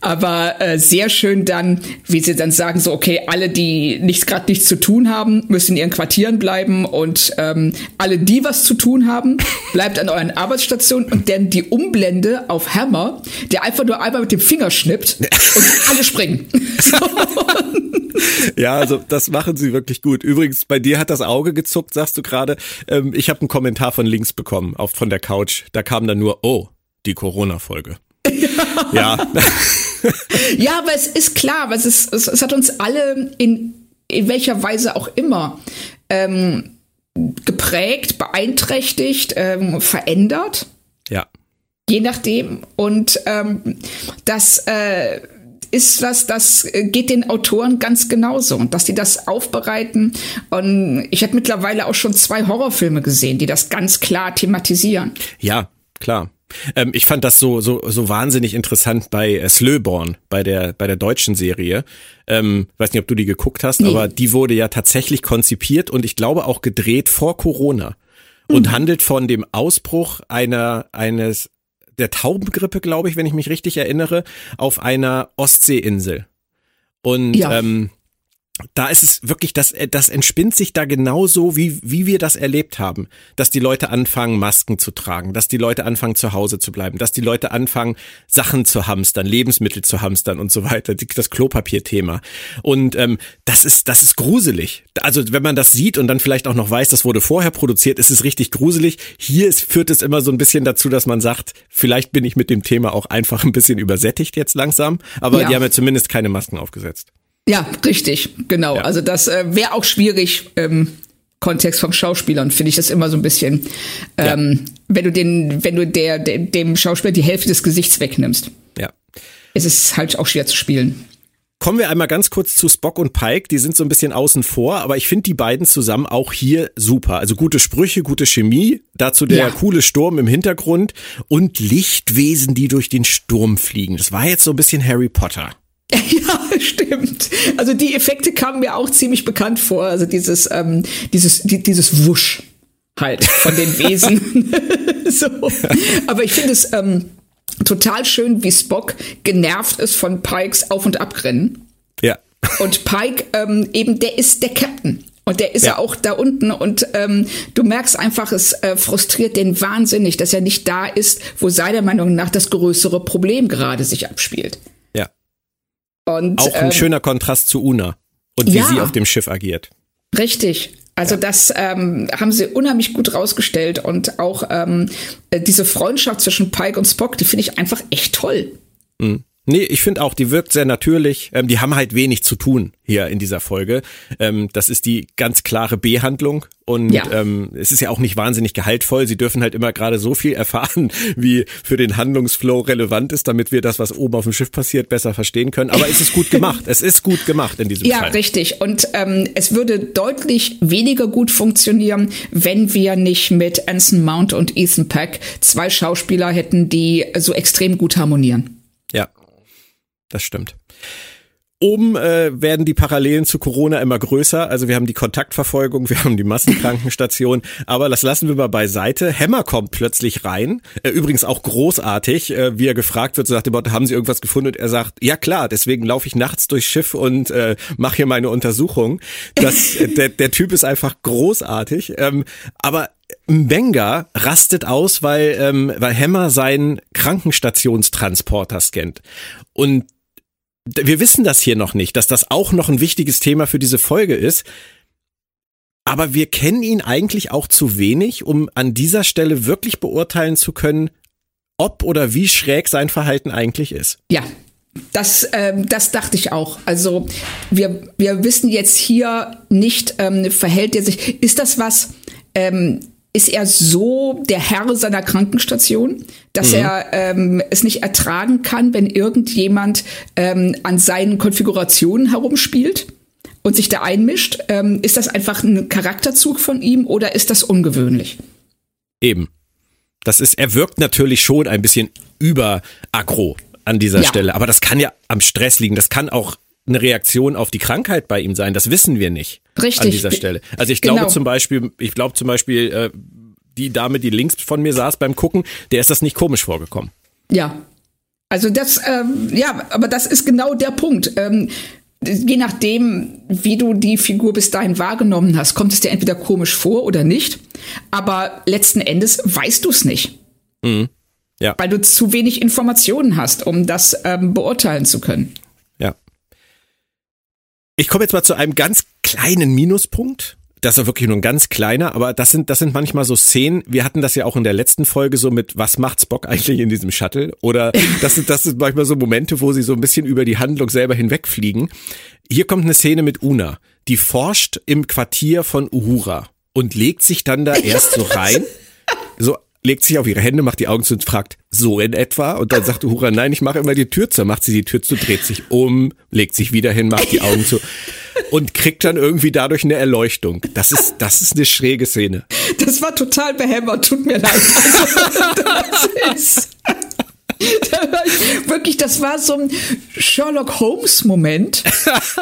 Aber äh, sehr schön dann, wie sie dann sagen, so, okay, alle, die nichts gerade nichts zu tun haben, müssen in ihren Quartieren bleiben und ähm, alle, die was zu tun haben, bleibt an euren Arbeitsstationen und dann die Umblende auf Hammer, der einfach nur einmal mit dem Finger schnippt und alle springen. Ja, also das machen sie wirklich gut. Übrigens, bei dir hat das Auge gezuckt, sagst du gerade. Ähm, ich habe einen Kommentar von links bekommen, auch von der Couch. Da kam dann nur, oh, die Corona-Folge. Ja. ja, aber es ist klar, es, ist, es, es hat uns alle in, in welcher Weise auch immer ähm, geprägt, beeinträchtigt, ähm, verändert. Ja. Je nachdem. Und ähm, das äh, ist was, das geht den Autoren ganz genauso. Und dass die das aufbereiten. Und ich habe mittlerweile auch schon zwei Horrorfilme gesehen, die das ganz klar thematisieren. Ja, klar. Ähm, ich fand das so, so, so wahnsinnig interessant bei äh, Slöborn, bei der, bei der deutschen Serie. Ähm, weiß nicht, ob du die geguckt hast, nee. aber die wurde ja tatsächlich konzipiert und ich glaube auch gedreht vor Corona und mhm. handelt von dem Ausbruch einer, eines, der Taubengrippe, glaube ich, wenn ich mich richtig erinnere, auf einer Ostseeinsel. Und ja. ähm, da ist es wirklich, das, äh, das entspinnt sich da genauso, wie, wie wir das erlebt haben. Dass die Leute anfangen, Masken zu tragen, dass die Leute anfangen, zu Hause zu bleiben, dass die Leute anfangen, Sachen zu hamstern, Lebensmittel zu hamstern und so weiter, das Klopapierthema. Und ähm, das ist, das ist gruselig. Also wenn man das sieht und dann vielleicht auch noch weiß, das wurde vorher produziert, ist es richtig gruselig. Hier ist, führt es immer so ein bisschen dazu, dass man sagt, vielleicht bin ich mit dem Thema auch einfach ein bisschen übersättigt jetzt langsam, aber ja. die haben ja zumindest keine Masken aufgesetzt. Ja, richtig, genau. Ja. Also das äh, wäre auch schwierig im Kontext vom Schauspielern, finde ich das immer so ein bisschen, ähm, ja. wenn du den, wenn du der, der, dem Schauspieler die Hälfte des Gesichts wegnimmst. Ja. Es ist halt auch schwer zu spielen. Kommen wir einmal ganz kurz zu Spock und Pike. Die sind so ein bisschen außen vor, aber ich finde die beiden zusammen auch hier super. Also gute Sprüche, gute Chemie. Dazu der ja. coole Sturm im Hintergrund und Lichtwesen, die durch den Sturm fliegen. Das war jetzt so ein bisschen Harry Potter. Ja, stimmt. Also die Effekte kamen mir auch ziemlich bekannt vor. Also dieses, ähm, dieses, die, dieses Wusch halt von den Wesen. so. Aber ich finde es ähm, total schön, wie Spock genervt ist von Pikes Auf- und Abrennen. Ja. Und Pike ähm, eben, der ist der Captain. Und der ist ja, auch da unten und ähm, du merkst einfach, es äh, frustriert den wahnsinnig, dass er nicht da ist, wo seiner Meinung nach das größere Problem gerade sich abspielt. Und, Auch ein ähm, schöner Kontrast zu Una und wie ja, sie auf dem Schiff agiert. Richtig. Also ja. das ähm, haben sie unheimlich gut rausgestellt und auch ähm, äh, diese Freundschaft zwischen Pike und Spock, die finde ich einfach echt toll. Mhm. Nee, ich finde auch, die wirkt sehr natürlich. Ähm, die haben halt wenig zu tun hier in dieser Folge. Ähm, das ist die ganz klare B-Handlung und ja. ähm, es ist ja auch nicht wahnsinnig gehaltvoll. Sie dürfen halt immer gerade so viel erfahren, wie für den Handlungsflow relevant ist, damit wir das, was oben auf dem Schiff passiert, besser verstehen können. Aber es ist gut gemacht. es ist gut gemacht in diesem ja, Fall. Ja, richtig. Und ähm, es würde deutlich weniger gut funktionieren, wenn wir nicht mit Anson Mount und Ethan Peck zwei Schauspieler hätten, die so extrem gut harmonieren. Ja, das stimmt. Oben äh, werden die Parallelen zu Corona immer größer. Also wir haben die Kontaktverfolgung, wir haben die Massenkrankenstation, aber das lassen wir mal beiseite. Hammer kommt plötzlich rein. Äh, übrigens auch großartig, äh, wie er gefragt wird, so dem Motto, haben Sie irgendwas gefunden? Und er sagt, ja klar, deswegen laufe ich nachts durchs Schiff und äh, mache hier meine Untersuchung. Das, äh, der, der Typ ist einfach großartig. Ähm, aber Mbenga rastet aus, weil, ähm, weil Hammer seinen Krankenstationstransporter scannt. Und wir wissen das hier noch nicht, dass das auch noch ein wichtiges Thema für diese Folge ist. Aber wir kennen ihn eigentlich auch zu wenig, um an dieser Stelle wirklich beurteilen zu können, ob oder wie schräg sein Verhalten eigentlich ist. Ja, das, ähm, das dachte ich auch. Also wir, wir wissen jetzt hier nicht, ähm, verhält er sich. Ist das was, ähm, ist er so der Herr seiner Krankenstation, dass mhm. er ähm, es nicht ertragen kann, wenn irgendjemand ähm, an seinen Konfigurationen herumspielt und sich da einmischt. Ähm, ist das einfach ein Charakterzug von ihm oder ist das ungewöhnlich? Eben. Das ist, er wirkt natürlich schon ein bisschen über aggro an dieser ja. Stelle, aber das kann ja am Stress liegen. Das kann auch eine Reaktion auf die Krankheit bei ihm sein. Das wissen wir nicht. Richtig. An dieser Stelle. Also ich glaube genau. zum Beispiel, ich glaube zum Beispiel, äh, die Dame, die links von mir saß beim Gucken, der ist das nicht komisch vorgekommen. Ja. Also das, ähm, ja, aber das ist genau der Punkt. Ähm, je nachdem, wie du die Figur bis dahin wahrgenommen hast, kommt es dir entweder komisch vor oder nicht. Aber letzten Endes weißt du es nicht. Mhm. Ja. Weil du zu wenig Informationen hast, um das ähm, beurteilen zu können. Ich komme jetzt mal zu einem ganz kleinen Minuspunkt das ist wirklich nur ein ganz kleiner, aber das sind, das sind manchmal so Szenen. Wir hatten das ja auch in der letzten Folge so mit, was macht Spock eigentlich in diesem Shuttle? Oder das sind, das sind manchmal so Momente, wo sie so ein bisschen über die Handlung selber hinwegfliegen. Hier kommt eine Szene mit Una. Die forscht im Quartier von Uhura und legt sich dann da erst so rein. So legt sich auf ihre Hände, macht die Augen zu und fragt, so in etwa? Und dann sagt Uhura, nein, ich mache immer die Tür zu. Macht sie die Tür zu, dreht sich um, legt sich wieder hin, macht die Augen zu und kriegt dann irgendwie dadurch eine Erleuchtung. Das ist, das ist eine schräge Szene. Das war total behämmert, tut mir leid. Also, wirklich, das war so ein Sherlock Holmes Moment,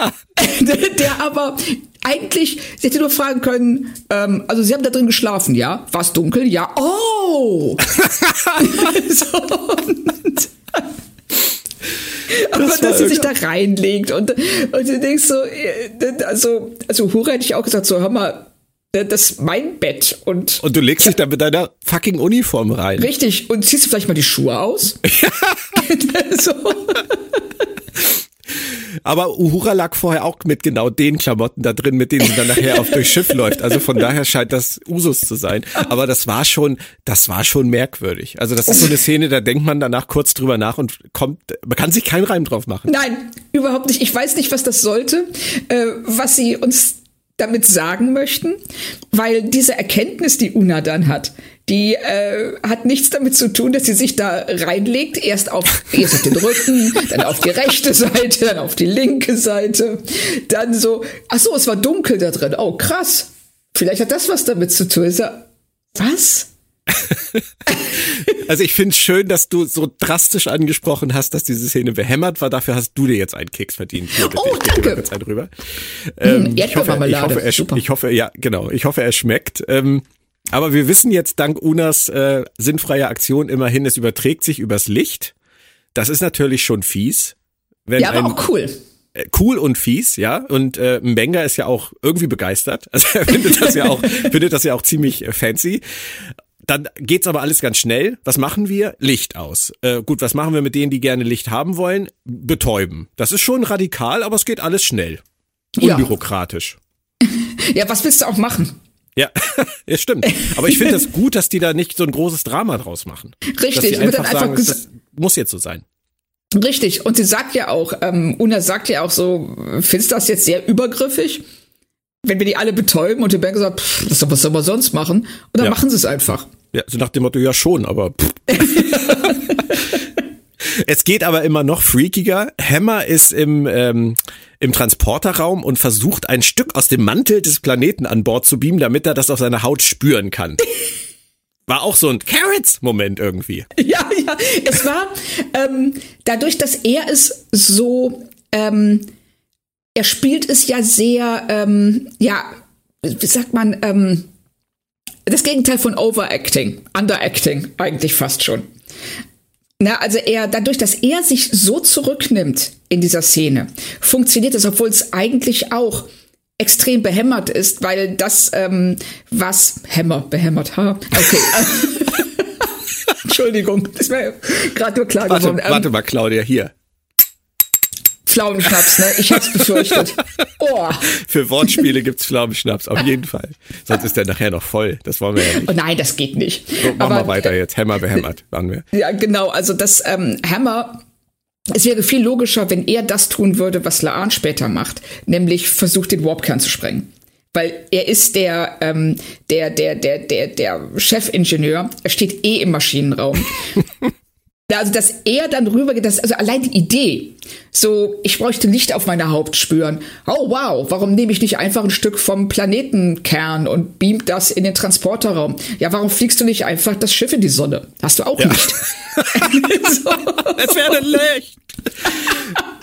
der aber eigentlich, sie hätte nur fragen können, ähm, also sie haben da drin geschlafen, ja? War es dunkel? Ja. Oh! so, und, aber das dass sie sich da reinlegt und, und du denkst so, äh, also, also Hure hätte ich auch gesagt, so hör mal, das ist mein Bett und. Und du legst dich da mit deiner fucking Uniform rein. Richtig. Und ziehst du vielleicht mal die Schuhe aus? Ja. so. Aber Uhura lag vorher auch mit genau den Klamotten da drin, mit denen sie dann nachher auf durchs Schiff läuft. Also von daher scheint das Usus zu sein. Aber das war schon, das war schon merkwürdig. Also das ist so eine Szene, da denkt man danach kurz drüber nach und kommt, man kann sich keinen Reim drauf machen. Nein, überhaupt nicht. Ich weiß nicht, was das sollte, äh, was sie uns damit sagen möchten, weil diese Erkenntnis, die Una dann hat, die äh, hat nichts damit zu tun, dass sie sich da reinlegt, erst auf, erst auf den Rücken, dann auf die rechte Seite, dann auf die linke Seite, dann so, ach so, es war dunkel da drin, oh krass, vielleicht hat das was damit zu tun. Ist er, was? also ich finde es schön, dass du so drastisch angesprochen hast, dass diese Szene behämmert war. Dafür hast du dir jetzt einen Keks verdient. Hier, bitte. Oh, ich danke. Kurz einen rüber. Ähm, hm, ich, hoffe, ich, hoffe, er, Super. ich hoffe, ja, genau. Ich hoffe, er schmeckt. Ähm, aber wir wissen jetzt dank Unas äh, sinnfreier Aktion immerhin, es überträgt sich übers Licht. Das ist natürlich schon fies. ja, aber auch cool äh, cool und fies, ja. Und äh, Mbenga ist ja auch irgendwie begeistert. Also er findet das ja auch, findet das ja auch ziemlich fancy. Dann geht's aber alles ganz schnell. Was machen wir? Licht aus. Äh, gut, was machen wir mit denen, die gerne Licht haben wollen? Betäuben. Das ist schon radikal, aber es geht alles schnell. Unbürokratisch. Ja, ja was willst du auch machen? Ja, ja stimmt. Aber ich finde das gut, dass die da nicht so ein großes Drama draus machen. Richtig, einfach, einfach sagen, das muss jetzt so sein. Richtig. Und sie sagt ja auch, ähm, Una sagt ja auch so, findest du das jetzt sehr übergriffig? wenn wir die alle betäuben und die Band sagt, pff, was soll man sonst machen? Und dann ja. machen sie es einfach. Ja, so nach dem Motto, ja schon, aber. es geht aber immer noch freakiger. Hammer ist im, ähm, im Transporterraum und versucht ein Stück aus dem Mantel des Planeten an Bord zu beamen, damit er das auf seiner Haut spüren kann. War auch so ein Carrots-Moment irgendwie. Ja, ja. Es war ähm, dadurch, dass er es so ähm, er spielt es ja sehr, ähm, ja, wie sagt man, ähm, das Gegenteil von Overacting, Underacting eigentlich fast schon. Na, also er, dadurch, dass er sich so zurücknimmt in dieser Szene, funktioniert es, obwohl es eigentlich auch extrem behämmert ist, weil das, ähm, was Hämmer, behämmert, ha, okay. Entschuldigung, das wäre gerade nur klar warte, geworden. Warte mal, Claudia, hier. Pflaumenschnaps, ne? Ich hab's befürchtet. Oh. Für Wortspiele gibt's Pflaumenschnaps, auf jeden Fall. Sonst ist der nachher noch voll. Das wollen wir ja nicht. Oh nein, das geht nicht. So, machen Aber, wir weiter jetzt. Hammer behämmert, waren wir. Ja, genau. Also das ähm, Hammer es wäre viel logischer, wenn er das tun würde, was Laan später macht, nämlich versucht, den Warpkern zu sprengen. Weil er ist der, ähm, der, der, der, der, der Chefingenieur. Er steht eh im Maschinenraum. Also, dass er dann rübergeht, das, also allein die Idee, so, ich bräuchte Licht auf meiner Haut spüren. Oh wow, warum nehme ich nicht einfach ein Stück vom Planetenkern und beamt das in den Transporterraum? Ja, warum fliegst du nicht einfach das Schiff in die Sonne? Hast du auch ja. nicht. Es wäre Licht.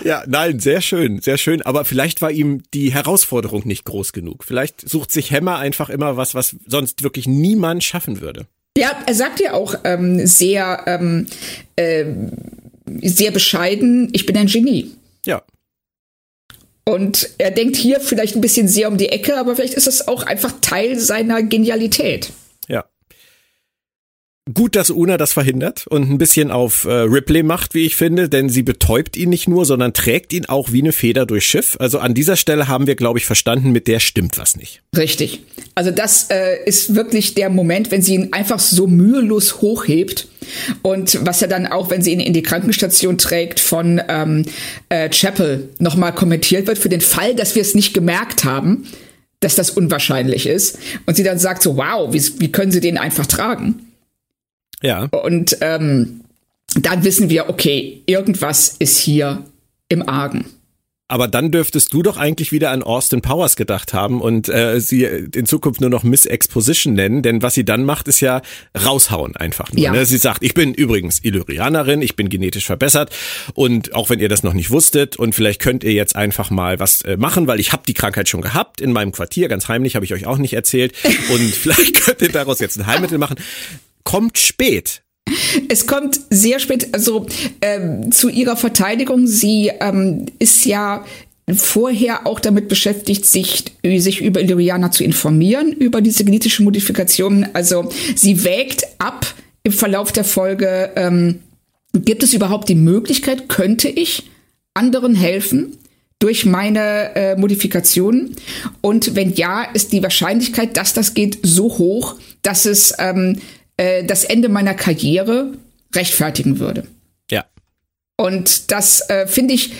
ja, nein, sehr schön, sehr schön. Aber vielleicht war ihm die Herausforderung nicht groß genug. Vielleicht sucht sich Hämmer einfach immer was, was sonst wirklich niemand schaffen würde. Ja, er sagt ja auch ähm, sehr, ähm, äh, sehr bescheiden, ich bin ein Genie. Ja. Und er denkt hier vielleicht ein bisschen sehr um die Ecke, aber vielleicht ist es auch einfach Teil seiner Genialität. Gut, dass Una das verhindert und ein bisschen auf äh, Ripley macht, wie ich finde, denn sie betäubt ihn nicht nur, sondern trägt ihn auch wie eine Feder durchs Schiff. Also an dieser Stelle haben wir, glaube ich, verstanden, mit der stimmt was nicht. Richtig. Also das äh, ist wirklich der Moment, wenn sie ihn einfach so mühelos hochhebt. Und was ja dann auch, wenn sie ihn in die Krankenstation trägt, von ähm, äh, Chapel nochmal kommentiert wird, für den Fall, dass wir es nicht gemerkt haben, dass das unwahrscheinlich ist. Und sie dann sagt so, wow, wie, wie können sie den einfach tragen? Ja. Und ähm, dann wissen wir, okay, irgendwas ist hier im Argen. Aber dann dürftest du doch eigentlich wieder an Austin Powers gedacht haben und äh, sie in Zukunft nur noch Miss Exposition nennen, denn was sie dann macht, ist ja raushauen einfach nur. Ja. Ne? Sie sagt, ich bin übrigens Illyrianerin, ich bin genetisch verbessert und auch wenn ihr das noch nicht wusstet und vielleicht könnt ihr jetzt einfach mal was äh, machen, weil ich habe die Krankheit schon gehabt in meinem Quartier, ganz heimlich, habe ich euch auch nicht erzählt und vielleicht könnt ihr daraus jetzt ein Heilmittel machen. Kommt spät. Es kommt sehr spät, also ähm, zu ihrer Verteidigung. Sie ähm, ist ja vorher auch damit beschäftigt, sich, sich über Illyrianer zu informieren, über diese genetische Modifikation. Also sie wägt ab im Verlauf der Folge, ähm, gibt es überhaupt die Möglichkeit, könnte ich anderen helfen? durch meine äh, Modifikationen? Und wenn ja, ist die Wahrscheinlichkeit, dass das geht, so hoch, dass es ähm, äh, das Ende meiner Karriere rechtfertigen würde. Ja. Und das äh, finde ich,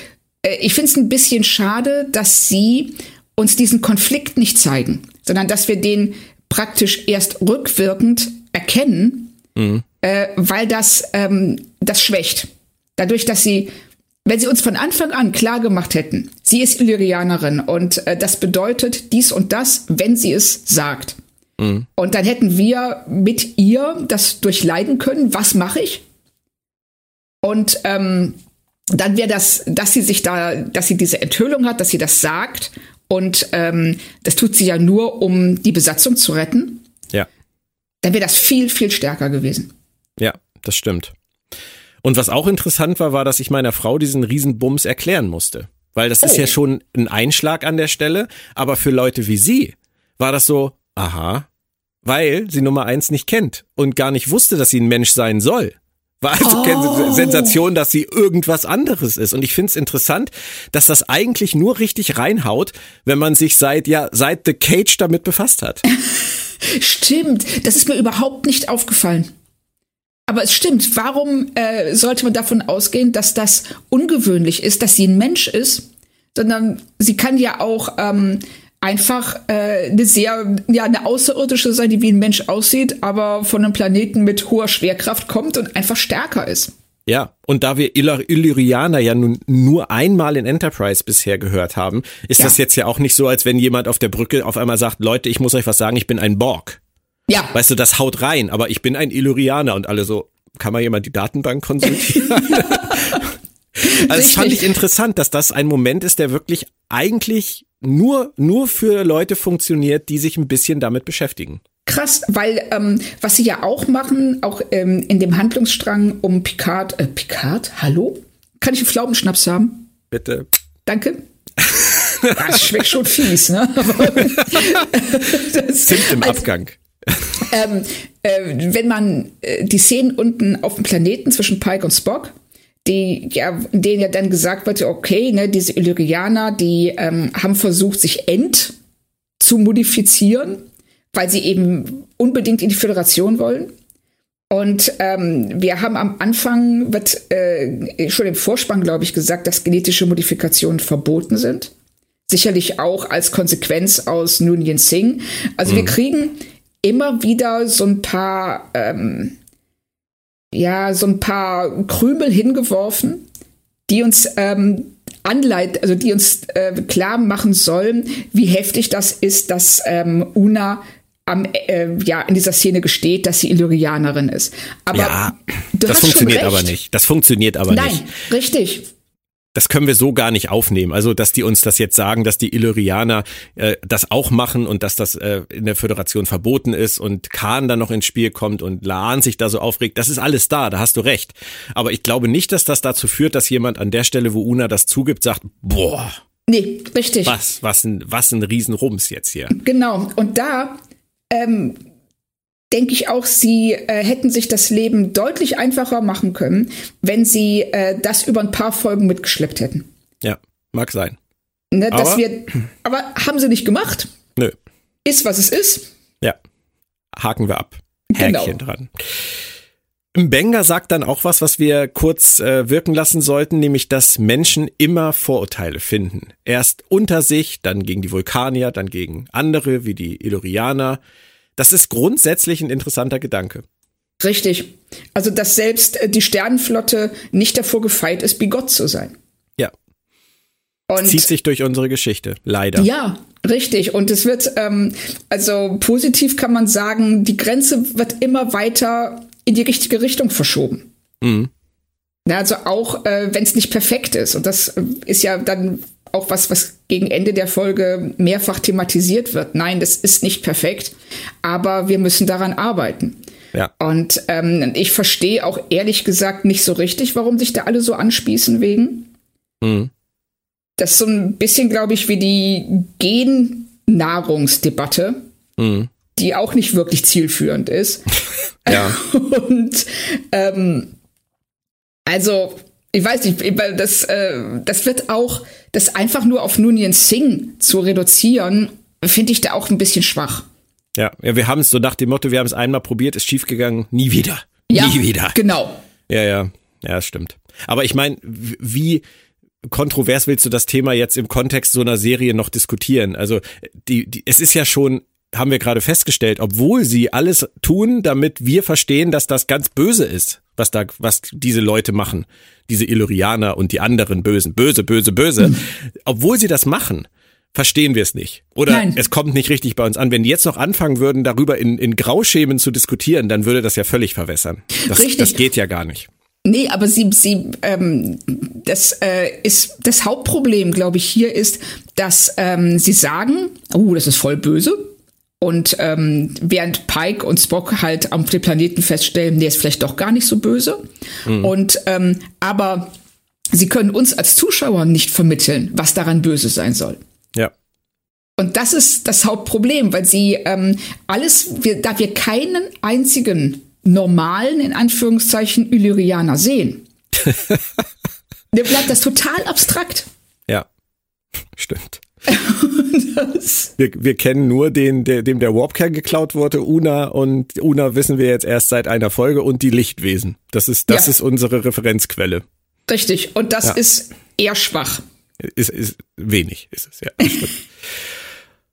äh, ich finde es ein bisschen schade, dass sie uns diesen Konflikt nicht zeigen, sondern dass wir den praktisch erst rückwirkend erkennen, mhm. äh, weil das ähm, das schwächt. Dadurch, dass sie, wenn sie uns von Anfang an klar gemacht hätten, sie ist Illyrianerin und äh, das bedeutet dies und das, wenn sie es sagt. Mhm. Und dann hätten wir mit ihr das durchleiden können. Was mache ich? Und ähm, dann wäre das, dass sie sich da, dass sie diese Enthüllung hat, dass sie das sagt. Und ähm, das tut sie ja nur, um die Besatzung zu retten. Ja. Dann wäre das viel, viel stärker gewesen. Ja, das stimmt. Und was auch interessant war, war, dass ich meiner Frau diesen Riesenbums erklären musste. Weil das oh. ist ja schon ein Einschlag an der Stelle. Aber für Leute wie sie war das so, aha, weil sie Nummer eins nicht kennt und gar nicht wusste, dass sie ein Mensch sein soll. War also oh. keine Sensation, dass sie irgendwas anderes ist. Und ich finde es interessant, dass das eigentlich nur richtig reinhaut, wenn man sich seit, ja, seit The Cage damit befasst hat. stimmt. Das ist mir überhaupt nicht aufgefallen. Aber es stimmt. Warum äh, sollte man davon ausgehen, dass das ungewöhnlich ist, dass sie ein Mensch ist? Sondern sie kann ja auch ähm, einfach äh, eine sehr, ja, eine außerirdische sein, die wie ein Mensch aussieht, aber von einem Planeten mit hoher Schwerkraft kommt und einfach stärker ist. Ja, und da wir Illyrianer ja nun nur einmal in Enterprise bisher gehört haben, ist ja. das jetzt ja auch nicht so, als wenn jemand auf der Brücke auf einmal sagt, Leute, ich muss euch was sagen, ich bin ein Borg. Ja. Weißt du, das haut rein, aber ich bin ein Illyrianer und alle so, kann mal jemand die Datenbank konsultieren? also das fand ich interessant, dass das ein Moment ist, der wirklich eigentlich nur, nur für Leute funktioniert, die sich ein bisschen damit beschäftigen. Krass, weil ähm, was sie ja auch machen, auch ähm, in dem Handlungsstrang um Picard, äh, Picard, hallo? Kann ich einen Pflaumenschnaps haben? Bitte. Danke. Das schmeckt schon fies, ne? das, Zimt im also, Abgang. Ähm, äh, wenn man äh, die Szenen unten auf dem Planeten zwischen Pike und Spock, die ja, denen ja dann gesagt wird, okay, ne, diese Illyrianer, die ähm, haben versucht, sich end zu modifizieren, weil sie eben unbedingt in die Föderation wollen. Und ähm, wir haben am Anfang, wird äh, schon im Vorspann, glaube ich, gesagt, dass genetische Modifikationen verboten sind. Sicherlich auch als Konsequenz aus Nunien Singh. Also mhm. wir kriegen immer wieder so ein paar ähm, ja, so ein paar Krümel hingeworfen, die uns ähm, anleit, also die uns äh, klar machen sollen, wie heftig das ist, dass ähm, Una am, äh, ja, in dieser Szene gesteht, dass sie Illyrianerin ist. Aber ja, das funktioniert aber nicht. Das funktioniert aber Nein, nicht. Nein, richtig. Das können wir so gar nicht aufnehmen. Also, dass die uns das jetzt sagen, dass die Illyrianer äh, das auch machen und dass das äh, in der Föderation verboten ist und Khan dann noch ins Spiel kommt und Laan sich da so aufregt, das ist alles da, da hast du recht. Aber ich glaube nicht, dass das dazu führt, dass jemand an der Stelle, wo Una das zugibt, sagt, boah. Nee, richtig. Was, was ein, was ein Riesenrums jetzt hier. Genau. Und da ähm, denke ich auch, sie äh, hätten sich das Leben deutlich einfacher machen können, wenn sie äh, das über ein paar Folgen mitgeschleppt hätten. Ja, mag sein. Ne, aber, wir, aber haben sie nicht gemacht. Nö. Ist, was es ist. Ja. Haken wir ab. Häkchen genau. dran. Benga sagt dann auch was, was wir kurz äh, wirken lassen sollten, nämlich, dass Menschen immer Vorurteile finden. Erst unter sich, dann gegen die Vulkanier, dann gegen andere, wie die Illyrianer. Das ist grundsätzlich ein interessanter Gedanke. Richtig. Also, dass selbst äh, die Sternenflotte nicht davor gefeit ist, Gott zu sein. Ja. Und zieht sich durch unsere Geschichte, leider. Ja, richtig. Und es wird, ähm, also positiv kann man sagen, die Grenze wird immer weiter in die richtige Richtung verschoben. Mhm. Also auch, äh, wenn es nicht perfekt ist. Und das äh, ist ja dann auch was, was gegen Ende der Folge mehrfach thematisiert wird. Nein, das ist nicht perfekt, aber wir müssen daran arbeiten. Ja. Und ähm, ich verstehe auch ehrlich gesagt nicht so richtig, warum sich da alle so anspießen wegen. Mhm. Das ist so ein bisschen, glaube ich, wie die Gennahrungsdebatte, mhm. die auch nicht wirklich zielführend ist. ja. Und ähm, also ich weiß nicht, weil das, äh, das wird auch, das einfach nur auf Nunien Singh zu reduzieren, finde ich da auch ein bisschen schwach. Ja, ja wir haben es so nach dem Motto, wir haben es einmal probiert, ist schiefgegangen, nie wieder. Ja, nie wieder. Genau. Ja, ja, ja, das stimmt. Aber ich meine, wie kontrovers willst du das Thema jetzt im Kontext so einer Serie noch diskutieren? Also, die, die, es ist ja schon haben wir gerade festgestellt, obwohl sie alles tun, damit wir verstehen, dass das ganz böse ist, was da, was diese Leute machen diese Illyrianer und die anderen Bösen, böse, böse, böse, mhm. obwohl sie das machen, verstehen wir es nicht. Oder Nein. es kommt nicht richtig bei uns an. Wenn die jetzt noch anfangen würden, darüber in, in Grauschemen zu diskutieren, dann würde das ja völlig verwässern. Das, richtig. das geht ja gar nicht. Nee, aber sie, sie, ähm, das äh, ist das Hauptproblem, glaube ich, hier ist, dass ähm, sie sagen, oh, das ist voll böse, und ähm, während Pike und Spock halt auf dem Planeten feststellen, der ist vielleicht doch gar nicht so böse. Mhm. Und ähm, aber sie können uns als Zuschauer nicht vermitteln, was daran böse sein soll. Ja. Und das ist das Hauptproblem, weil sie ähm, alles, wir, da wir keinen einzigen normalen, in Anführungszeichen, Illyrianer sehen, der bleibt das total abstrakt. Ja, stimmt. wir, wir kennen nur den, der, dem der Warpkern geklaut wurde, Una und Una wissen wir jetzt erst seit einer Folge und die Lichtwesen. Das ist, das ja. ist unsere Referenzquelle. Richtig. Und das ja. ist eher schwach. Ist, ist wenig, ist es, ja.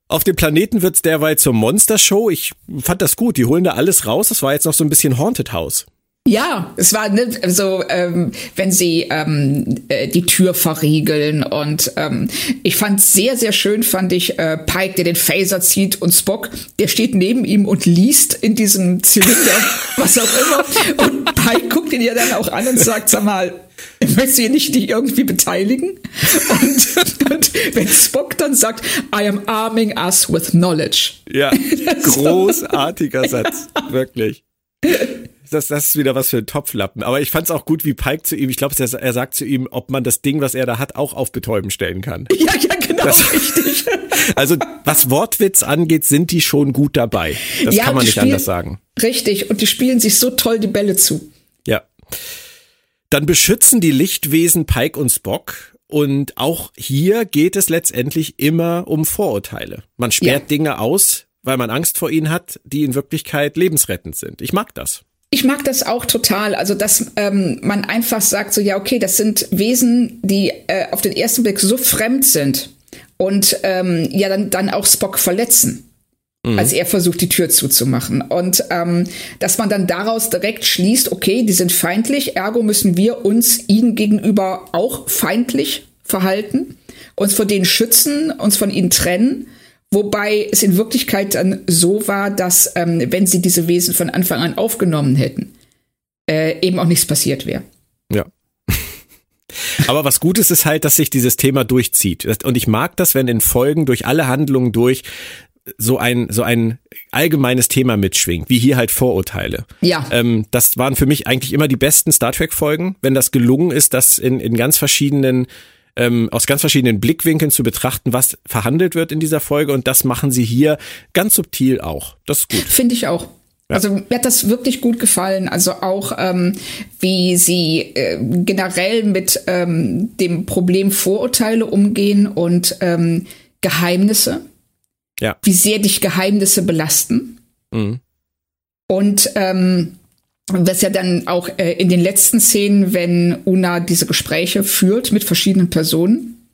Auf dem Planeten wird's derweil zur Monster-Show. Ich fand das gut. Die holen da alles raus. Das war jetzt noch so ein bisschen Haunted House. Ja, es war ne, so, ähm, wenn sie ähm, äh, die Tür verriegeln und ähm, ich fand sehr, sehr schön, fand ich äh, Pike, der den Phaser zieht und Spock, der steht neben ihm und liest in diesem Zylinder, was auch immer. Und Pike guckt ihn ja dann auch an und sagt, sag mal, möchtest du nicht dich irgendwie beteiligen? Und, und wenn Spock dann sagt, I am arming us with knowledge. Ja, großartiger Satz, wirklich das, das ist wieder was für ein Topflappen. Aber ich fand es auch gut, wie Pike zu ihm, ich glaube, er, er sagt zu ihm, ob man das Ding, was er da hat, auch auf Betäuben stellen kann. Ja, ja, genau, das, richtig. Also, was Wortwitz angeht, sind die schon gut dabei. Das ja, kann man nicht spielen, anders sagen. Richtig, und die spielen sich so toll die Bälle zu. Ja. Dann beschützen die Lichtwesen Pike und Spock. Und auch hier geht es letztendlich immer um Vorurteile. Man sperrt ja. Dinge aus, weil man Angst vor ihnen hat, die in Wirklichkeit lebensrettend sind. Ich mag das. Ich mag das auch total. Also, dass ähm, man einfach sagt, so ja, okay, das sind Wesen, die äh, auf den ersten Blick so fremd sind und ähm, ja dann, dann auch Spock verletzen. Mhm. Als er versucht, die Tür zuzumachen. Und ähm, dass man dann daraus direkt schließt, okay, die sind feindlich, ergo müssen wir uns ihnen gegenüber auch feindlich verhalten, uns vor denen schützen, uns von ihnen trennen Wobei es in Wirklichkeit dann so war, dass ähm, wenn sie diese Wesen von Anfang an aufgenommen hätten, äh, eben auch nichts passiert wäre. Ja. Aber was gut ist, ist halt, dass sich dieses Thema durchzieht. Und ich mag das, wenn in Folgen durch alle Handlungen durch so ein, so ein allgemeines Thema mitschwingt, wie hier halt Vorurteile. Ja. Ähm, das waren für mich eigentlich immer die besten Star Trek Folgen, wenn das gelungen ist, das in, in ganz verschiedenen ähm, aus ganz verschiedenen Blickwinkeln zu betrachten, was verhandelt wird in dieser Folge und das machen sie hier ganz subtil auch. Das ist gut. Finde ich auch. Ja. Also mir hat das wirklich gut gefallen. Also auch ähm, wie sie äh, generell mit ähm, dem Problem Vorurteile umgehen und ähm, Geheimnisse. Ja. Wie sehr dich Geheimnisse belasten. Mhm. Und ähm, was ja dann auch äh, in den letzten Szenen, wenn Una diese Gespräche führt mit verschiedenen Personen,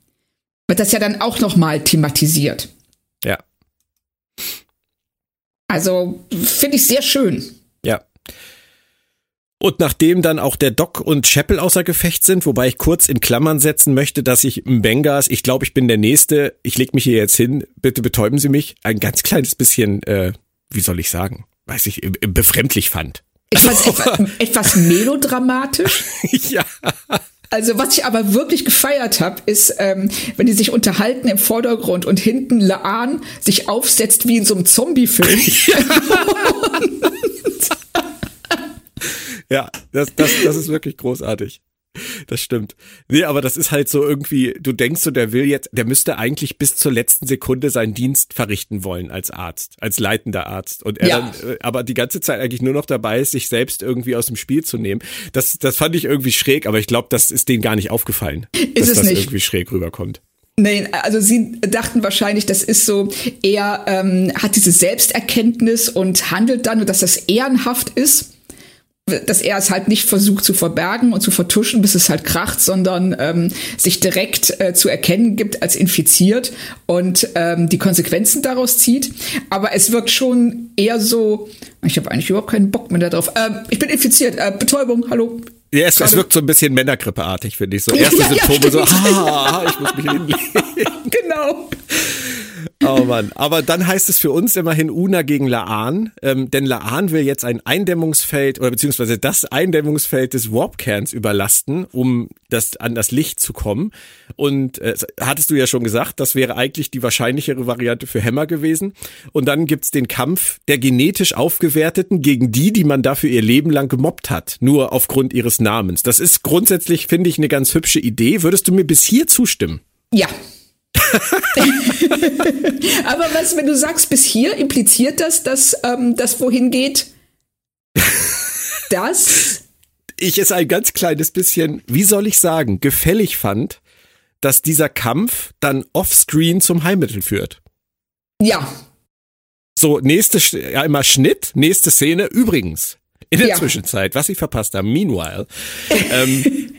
wird das ja dann auch noch mal thematisiert. Ja. Also finde ich sehr schön. Ja. Und nachdem dann auch der Doc und Chapel außer Gefecht sind, wobei ich kurz in Klammern setzen möchte, dass ich Mbengas, ich glaube, ich bin der Nächste, ich leg mich hier jetzt hin, bitte betäuben Sie mich, ein ganz kleines bisschen, äh, wie soll ich sagen, weiß ich, befremdlich fand. Etwas, etwas, etwas melodramatisch. ja. Also was ich aber wirklich gefeiert habe, ist, ähm, wenn die sich unterhalten im Vordergrund und hinten Laan sich aufsetzt wie in so einem Zombie-Film. ja, das, das, das ist wirklich großartig. Das stimmt. Nee, aber das ist halt so irgendwie, du denkst so, der will jetzt, der müsste eigentlich bis zur letzten Sekunde seinen Dienst verrichten wollen als Arzt, als leitender Arzt. Und er ja. dann, äh, aber die ganze Zeit eigentlich nur noch dabei ist, sich selbst irgendwie aus dem Spiel zu nehmen. Das, das fand ich irgendwie schräg, aber ich glaube, das ist denen gar nicht aufgefallen. Ist dass es das nicht. irgendwie schräg rüberkommt. Nein, also sie dachten wahrscheinlich, das ist so, er ähm, hat diese Selbsterkenntnis und handelt dann, und dass das ehrenhaft ist dass er es halt nicht versucht zu verbergen und zu vertuschen, bis es halt kracht, sondern ähm, sich direkt äh, zu erkennen gibt als infiziert und ähm, die Konsequenzen daraus zieht. Aber es wirkt schon eher so, ich habe eigentlich überhaupt keinen Bock mehr darauf. Äh, ich bin infiziert, äh, Betäubung, hallo. Ja, es, es wirkt so ein bisschen Männergrippeartig, finde ich. So erste ja, Symptome ja, so, ah, ich muss mich hinlegen. genau. Oh Mann. Aber dann heißt es für uns immerhin Una gegen Laan, ähm, denn Laan will jetzt ein Eindämmungsfeld oder beziehungsweise das Eindämmungsfeld des Warpkerns überlasten, um das an das Licht zu kommen. Und äh, hattest du ja schon gesagt, das wäre eigentlich die wahrscheinlichere Variante für Hämmer gewesen. Und dann gibt's den Kampf der genetisch aufgewerteten gegen die, die man dafür ihr Leben lang gemobbt hat, nur aufgrund ihres Namens. Das ist grundsätzlich, finde ich, eine ganz hübsche Idee. Würdest du mir bis hier zustimmen? Ja, Aber was, wenn du sagst, bis hier impliziert das, dass ähm, das wohin geht? Das? Ich es ein ganz kleines bisschen, wie soll ich sagen, gefällig fand, dass dieser Kampf dann offscreen zum Heilmittel führt. Ja. So, nächste, ja, immer Schnitt, nächste Szene. Übrigens, in der ja. Zwischenzeit, was ich verpasst habe, meanwhile, ähm,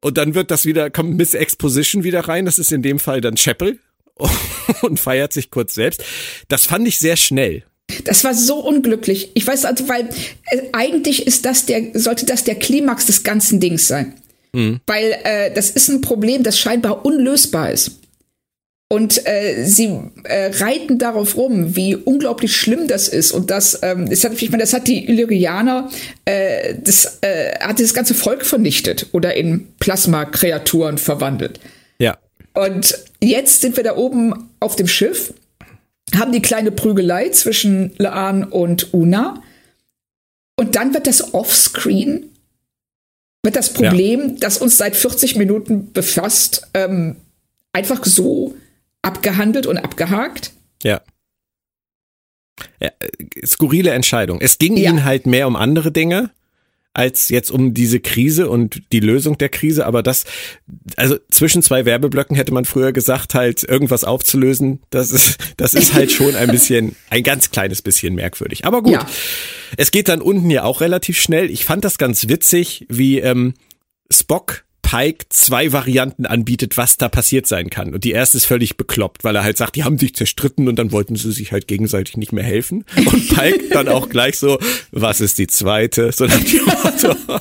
Und dann wird das wieder, kommt Miss Exposition wieder rein. Das ist in dem Fall dann Chapel und feiert sich kurz selbst. Das fand ich sehr schnell. Das war so unglücklich. Ich weiß also, weil äh, eigentlich ist das der, sollte das der Klimax des ganzen Dings sein. Mhm. Weil äh, das ist ein Problem, das scheinbar unlösbar ist. Und äh, sie äh, reiten darauf rum, wie unglaublich schlimm das ist. Und das, ähm, das hat, ich meine, das hat die Illyrianer, äh, das äh, hat das ganze Volk vernichtet oder in Plasma-Kreaturen verwandelt. Ja. Und jetzt sind wir da oben auf dem Schiff, haben die kleine Prügelei zwischen Laan und Una. Und dann wird das Offscreen, wird das Problem, ja. das uns seit 40 Minuten befasst, ähm, einfach so abgehandelt und abgehakt. Ja. ja skurrile Entscheidung. Es ging ja. ihnen halt mehr um andere Dinge als jetzt um diese Krise und die Lösung der Krise. Aber das, also zwischen zwei Werbeblöcken hätte man früher gesagt, halt irgendwas aufzulösen. Das ist, das ist halt schon ein bisschen, ein ganz kleines bisschen merkwürdig. Aber gut. Ja. Es geht dann unten ja auch relativ schnell. Ich fand das ganz witzig, wie ähm, Spock Pike zwei Varianten anbietet, was da passiert sein kann. Und die erste ist völlig bekloppt, weil er halt sagt, die haben sich zerstritten und dann wollten sie sich halt gegenseitig nicht mehr helfen. Und Pike dann auch gleich so, was ist die zweite? So nach dem Motto.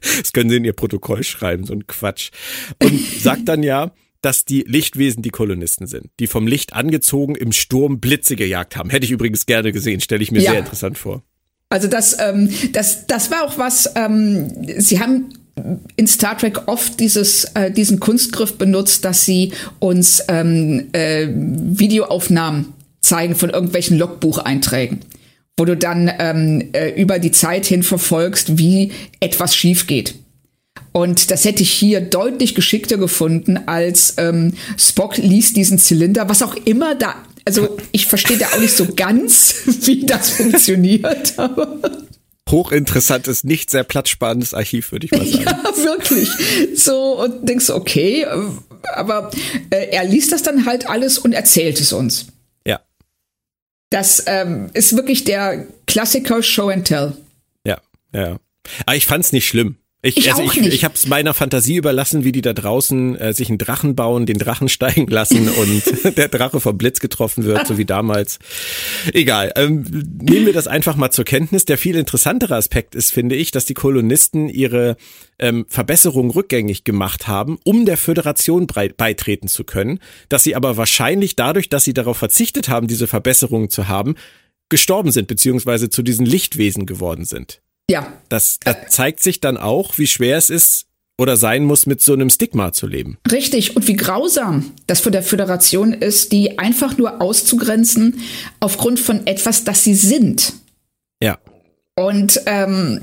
Das können sie in ihr Protokoll schreiben, so ein Quatsch. Und sagt dann ja, dass die Lichtwesen die Kolonisten sind, die vom Licht angezogen im Sturm Blitze gejagt haben. Hätte ich übrigens gerne gesehen, stelle ich mir ja. sehr interessant vor. Also das, ähm, das, das war auch was, ähm, sie haben in Star Trek oft dieses, äh, diesen Kunstgriff benutzt, dass sie uns ähm, äh, Videoaufnahmen zeigen von irgendwelchen Logbucheinträgen, wo du dann ähm, äh, über die Zeit hin verfolgst, wie etwas schief geht. Und das hätte ich hier deutlich geschickter gefunden, als ähm, Spock liest diesen Zylinder, was auch immer da. Also ich verstehe da auch nicht so ganz, wie das funktioniert. Aber hochinteressantes, nicht sehr platzsparendes Archiv, würde ich mal sagen. Ja, wirklich. So, und denkst okay, aber äh, er liest das dann halt alles und erzählt es uns. Ja. Das ähm, ist wirklich der Klassiker Show and Tell. Ja, ja. Aber ich fand's nicht schlimm. Ich, ich also auch ich, nicht. ich habe es meiner Fantasie überlassen, wie die da draußen äh, sich einen Drachen bauen, den Drachen steigen lassen und der Drache vom Blitz getroffen wird, so wie damals. Egal. Ähm, nehmen wir das einfach mal zur Kenntnis. Der viel interessantere Aspekt ist, finde ich, dass die Kolonisten ihre ähm, Verbesserungen rückgängig gemacht haben, um der Föderation beitreten zu können, dass sie aber wahrscheinlich dadurch, dass sie darauf verzichtet haben, diese Verbesserungen zu haben, gestorben sind, beziehungsweise zu diesen Lichtwesen geworden sind. Ja. Das, das zeigt sich dann auch, wie schwer es ist oder sein muss, mit so einem Stigma zu leben. Richtig. Und wie grausam das von der Föderation ist, die einfach nur auszugrenzen aufgrund von etwas, das sie sind. Ja. Und ähm,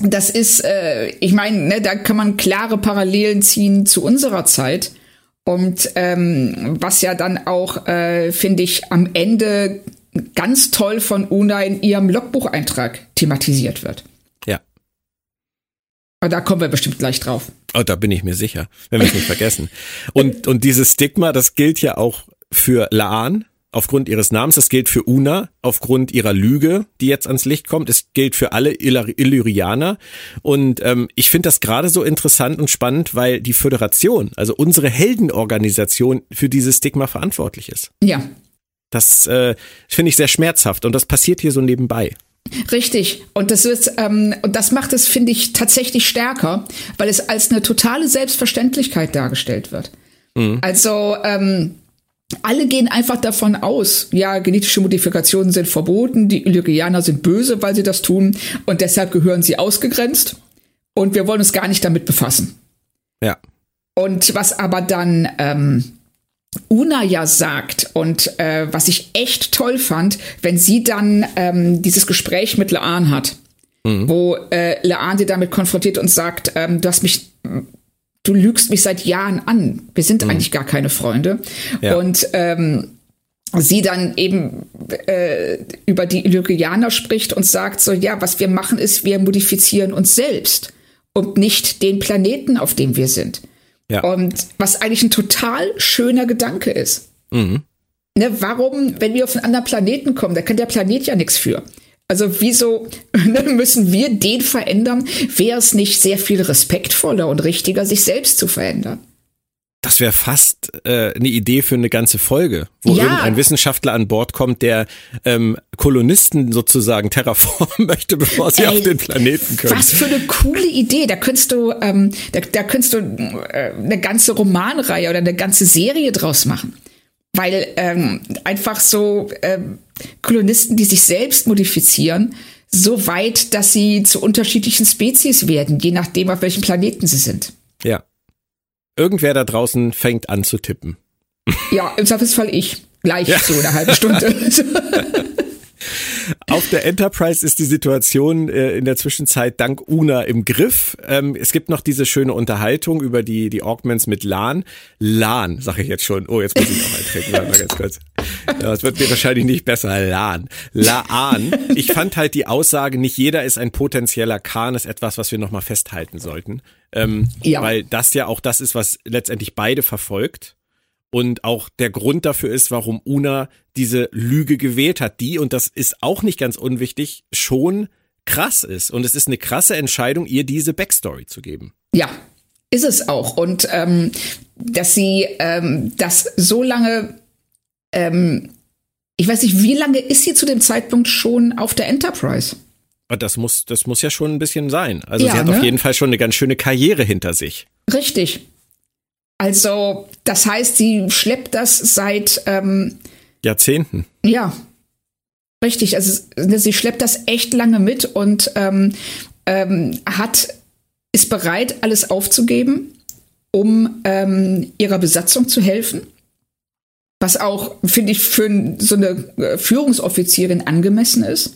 das ist, äh, ich meine, ne, da kann man klare Parallelen ziehen zu unserer Zeit. Und ähm, was ja dann auch, äh, finde ich, am Ende ganz toll von Una in ihrem Logbucheintrag thematisiert wird. Aber da kommen wir bestimmt gleich drauf. Oh, da bin ich mir sicher, wenn wir es nicht vergessen. Und, und dieses Stigma, das gilt ja auch für Laan aufgrund ihres Namens, das gilt für Una aufgrund ihrer Lüge, die jetzt ans Licht kommt, es gilt für alle Illyrianer. Und ähm, ich finde das gerade so interessant und spannend, weil die Föderation, also unsere Heldenorganisation, für dieses Stigma verantwortlich ist. Ja, das äh, finde ich sehr schmerzhaft und das passiert hier so nebenbei. Richtig. Und das ist, ähm, und das macht es, finde ich, tatsächlich stärker, weil es als eine totale Selbstverständlichkeit dargestellt wird. Mhm. Also, ähm, alle gehen einfach davon aus, ja, genetische Modifikationen sind verboten, die Illyrianer sind böse, weil sie das tun und deshalb gehören sie ausgegrenzt und wir wollen uns gar nicht damit befassen. Ja. Und was aber dann ähm, Una ja sagt und äh, was ich echt toll fand, wenn sie dann ähm, dieses Gespräch mit Laan hat, mhm. wo äh, Laan sie damit konfrontiert und sagt, ähm, du hast mich, du lügst mich seit Jahren an, wir sind mhm. eigentlich gar keine Freunde ja. und ähm, sie dann eben äh, über die Illyrianer spricht und sagt so, ja, was wir machen ist, wir modifizieren uns selbst und nicht den Planeten, auf dem wir sind. Ja. Und was eigentlich ein total schöner Gedanke ist. Mhm. Ne, warum, wenn wir auf einen anderen Planeten kommen, da kann der Planet ja nichts für. Also wieso ne, müssen wir den verändern? Wäre es nicht sehr viel respektvoller und richtiger, sich selbst zu verändern? Das wäre fast äh, eine Idee für eine ganze Folge, wo ja. irgendein Wissenschaftler an Bord kommt, der ähm, Kolonisten sozusagen terraformen möchte, bevor sie Ey, auf den Planeten können. Was für eine coole Idee! Da könntest du, ähm, da, da könntest du äh, eine ganze Romanreihe oder eine ganze Serie draus machen, weil ähm, einfach so ähm, Kolonisten, die sich selbst modifizieren, so weit, dass sie zu unterschiedlichen Spezies werden, je nachdem, auf welchem Planeten sie sind. Ja. Irgendwer da draußen fängt an zu tippen. Ja, im Zweifelsfall ich. Gleich ja. so eine halbe Stunde. Auf der Enterprise ist die Situation äh, in der Zwischenzeit dank Una im Griff. Ähm, es gibt noch diese schöne Unterhaltung über die, die Augments mit Lan. Lan, sage ich jetzt schon. Oh, jetzt muss ich noch eintreten. Warte mal ganz kurz. Ja, das wird mir wahrscheinlich nicht besser. Lan. Laan. Ich fand halt die Aussage, nicht jeder ist ein potenzieller Khan, ist etwas, was wir nochmal festhalten sollten. Ähm, ja. Weil das ja auch das ist, was letztendlich beide verfolgt und auch der Grund dafür ist, warum Una diese Lüge gewählt hat, die, und das ist auch nicht ganz unwichtig, schon krass ist. Und es ist eine krasse Entscheidung, ihr diese Backstory zu geben. Ja, ist es auch. Und ähm, dass sie ähm, das so lange, ähm, ich weiß nicht, wie lange ist sie zu dem Zeitpunkt schon auf der Enterprise? Das muss, das muss ja schon ein bisschen sein. Also ja, sie hat ne? auf jeden Fall schon eine ganz schöne Karriere hinter sich. Richtig. Also, das heißt, sie schleppt das seit ähm, Jahrzehnten. Ja. Richtig, also sie schleppt das echt lange mit und ähm, ähm, hat ist bereit, alles aufzugeben, um ähm, ihrer Besatzung zu helfen. Was auch, finde ich, für so eine äh, Führungsoffizierin angemessen ist.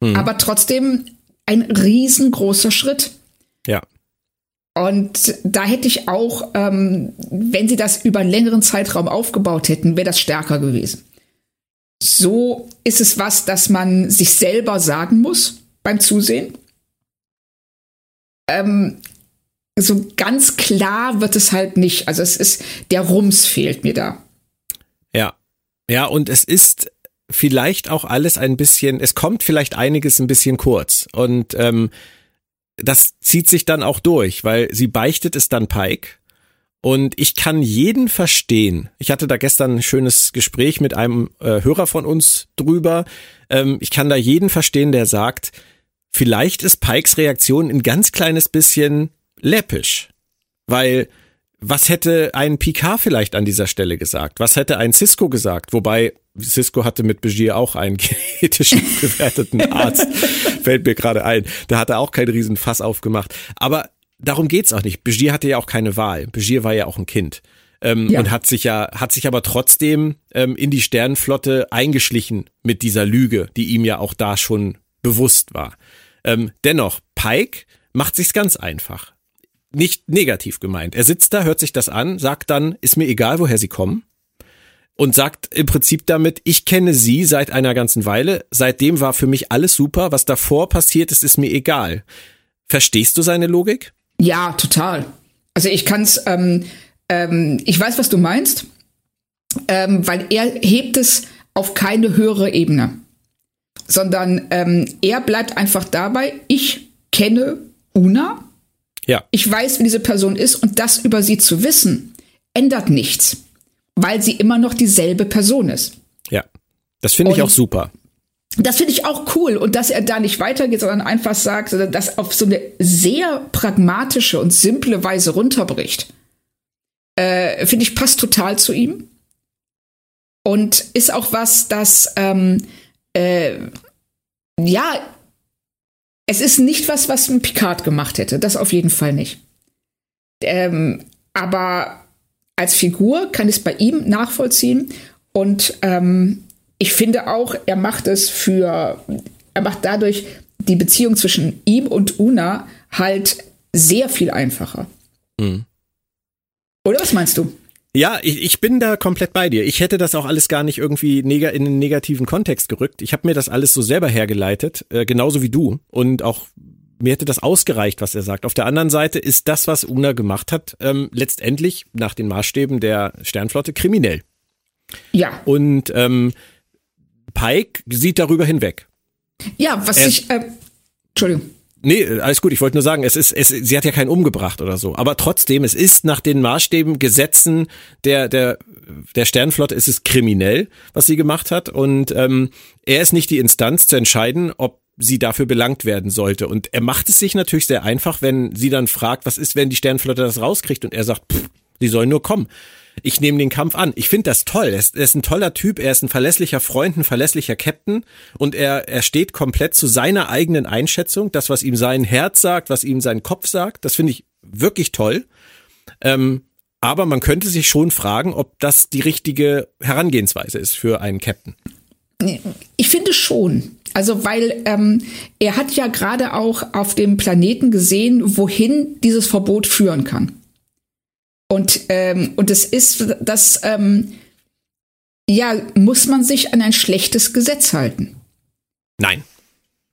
Mhm. Aber trotzdem ein riesengroßer Schritt. Und da hätte ich auch, ähm, wenn sie das über einen längeren Zeitraum aufgebaut hätten, wäre das stärker gewesen. So ist es was, das man sich selber sagen muss beim Zusehen. Ähm, so ganz klar wird es halt nicht. Also es ist, der Rums fehlt mir da. Ja. Ja, und es ist vielleicht auch alles ein bisschen, es kommt vielleicht einiges ein bisschen kurz. Und ähm, das zieht sich dann auch durch, weil sie beichtet es dann Pike. Und ich kann jeden verstehen. Ich hatte da gestern ein schönes Gespräch mit einem äh, Hörer von uns drüber. Ähm, ich kann da jeden verstehen, der sagt, vielleicht ist Pikes Reaktion ein ganz kleines bisschen läppisch. Weil was hätte ein Picard vielleicht an dieser Stelle gesagt? Was hätte ein Cisco gesagt? Wobei Cisco hatte mit Begier auch einen genetisch bewerteten Arzt, fällt mir gerade ein. Da hat er auch keinen riesen Fass aufgemacht. Aber darum geht's auch nicht. Begier hatte ja auch keine Wahl. Begier war ja auch ein Kind. Ähm, ja. Und hat sich ja, hat sich aber trotzdem ähm, in die Sternenflotte eingeschlichen mit dieser Lüge, die ihm ja auch da schon bewusst war. Ähm, dennoch, Pike macht sich's ganz einfach nicht negativ gemeint. Er sitzt da, hört sich das an, sagt dann, ist mir egal, woher sie kommen. Und sagt im Prinzip damit, ich kenne sie seit einer ganzen Weile. Seitdem war für mich alles super. Was davor passiert ist, ist mir egal. Verstehst du seine Logik? Ja, total. Also ich kann's, ähm, ähm, ich weiß, was du meinst, ähm, weil er hebt es auf keine höhere Ebene, sondern ähm, er bleibt einfach dabei, ich kenne Una, ja. Ich weiß, wie diese Person ist und das über sie zu wissen, ändert nichts, weil sie immer noch dieselbe Person ist. Ja. Das finde ich auch super. Das finde ich auch cool und dass er da nicht weitergeht, sondern einfach sagt, das auf so eine sehr pragmatische und simple Weise runterbricht. Äh, finde ich passt total zu ihm und ist auch was, das ähm, äh, ja es ist nicht was, was ein Picard gemacht hätte. Das auf jeden Fall nicht. Ähm, aber als Figur kann ich es bei ihm nachvollziehen. Und ähm, ich finde auch, er macht es für, er macht dadurch die Beziehung zwischen ihm und Una halt sehr viel einfacher. Mhm. Oder was meinst du? Ja, ich, ich bin da komplett bei dir. Ich hätte das auch alles gar nicht irgendwie neg in einen negativen Kontext gerückt. Ich habe mir das alles so selber hergeleitet, äh, genauso wie du. Und auch mir hätte das ausgereicht, was er sagt. Auf der anderen Seite ist das, was Una gemacht hat, ähm, letztendlich nach den Maßstäben der Sternflotte kriminell. Ja. Und ähm, Pike sieht darüber hinweg. Ja, was er, ich. Äh, Entschuldigung. Nee, alles gut. Ich wollte nur sagen, es ist, es, sie hat ja keinen umgebracht oder so. Aber trotzdem, es ist nach den Maßstäben, Gesetzen der, der, der Sternflotte ist es kriminell, was sie gemacht hat. Und ähm, er ist nicht die Instanz zu entscheiden, ob sie dafür belangt werden sollte. Und er macht es sich natürlich sehr einfach, wenn sie dann fragt, was ist, wenn die Sternflotte das rauskriegt und er sagt, pff, sie sollen nur kommen ich nehme den Kampf an. Ich finde das toll. Er ist, er ist, ein toller Typ, er ist ein verlässlicher Freund, ein verlässlicher Captain und er, er steht komplett zu seiner eigenen Einschätzung, das, was ihm sein Herz sagt, was ihm sein Kopf sagt. Das finde ich wirklich toll. Ähm, aber man könnte sich schon fragen, ob das die richtige Herangehensweise ist für einen Captain. Ich finde schon. Also weil ähm, er hat ja gerade auch auf dem Planeten gesehen, wohin dieses Verbot führen kann. Und, ähm, und es ist, das, ähm, ja, muss man sich an ein schlechtes Gesetz halten. Nein.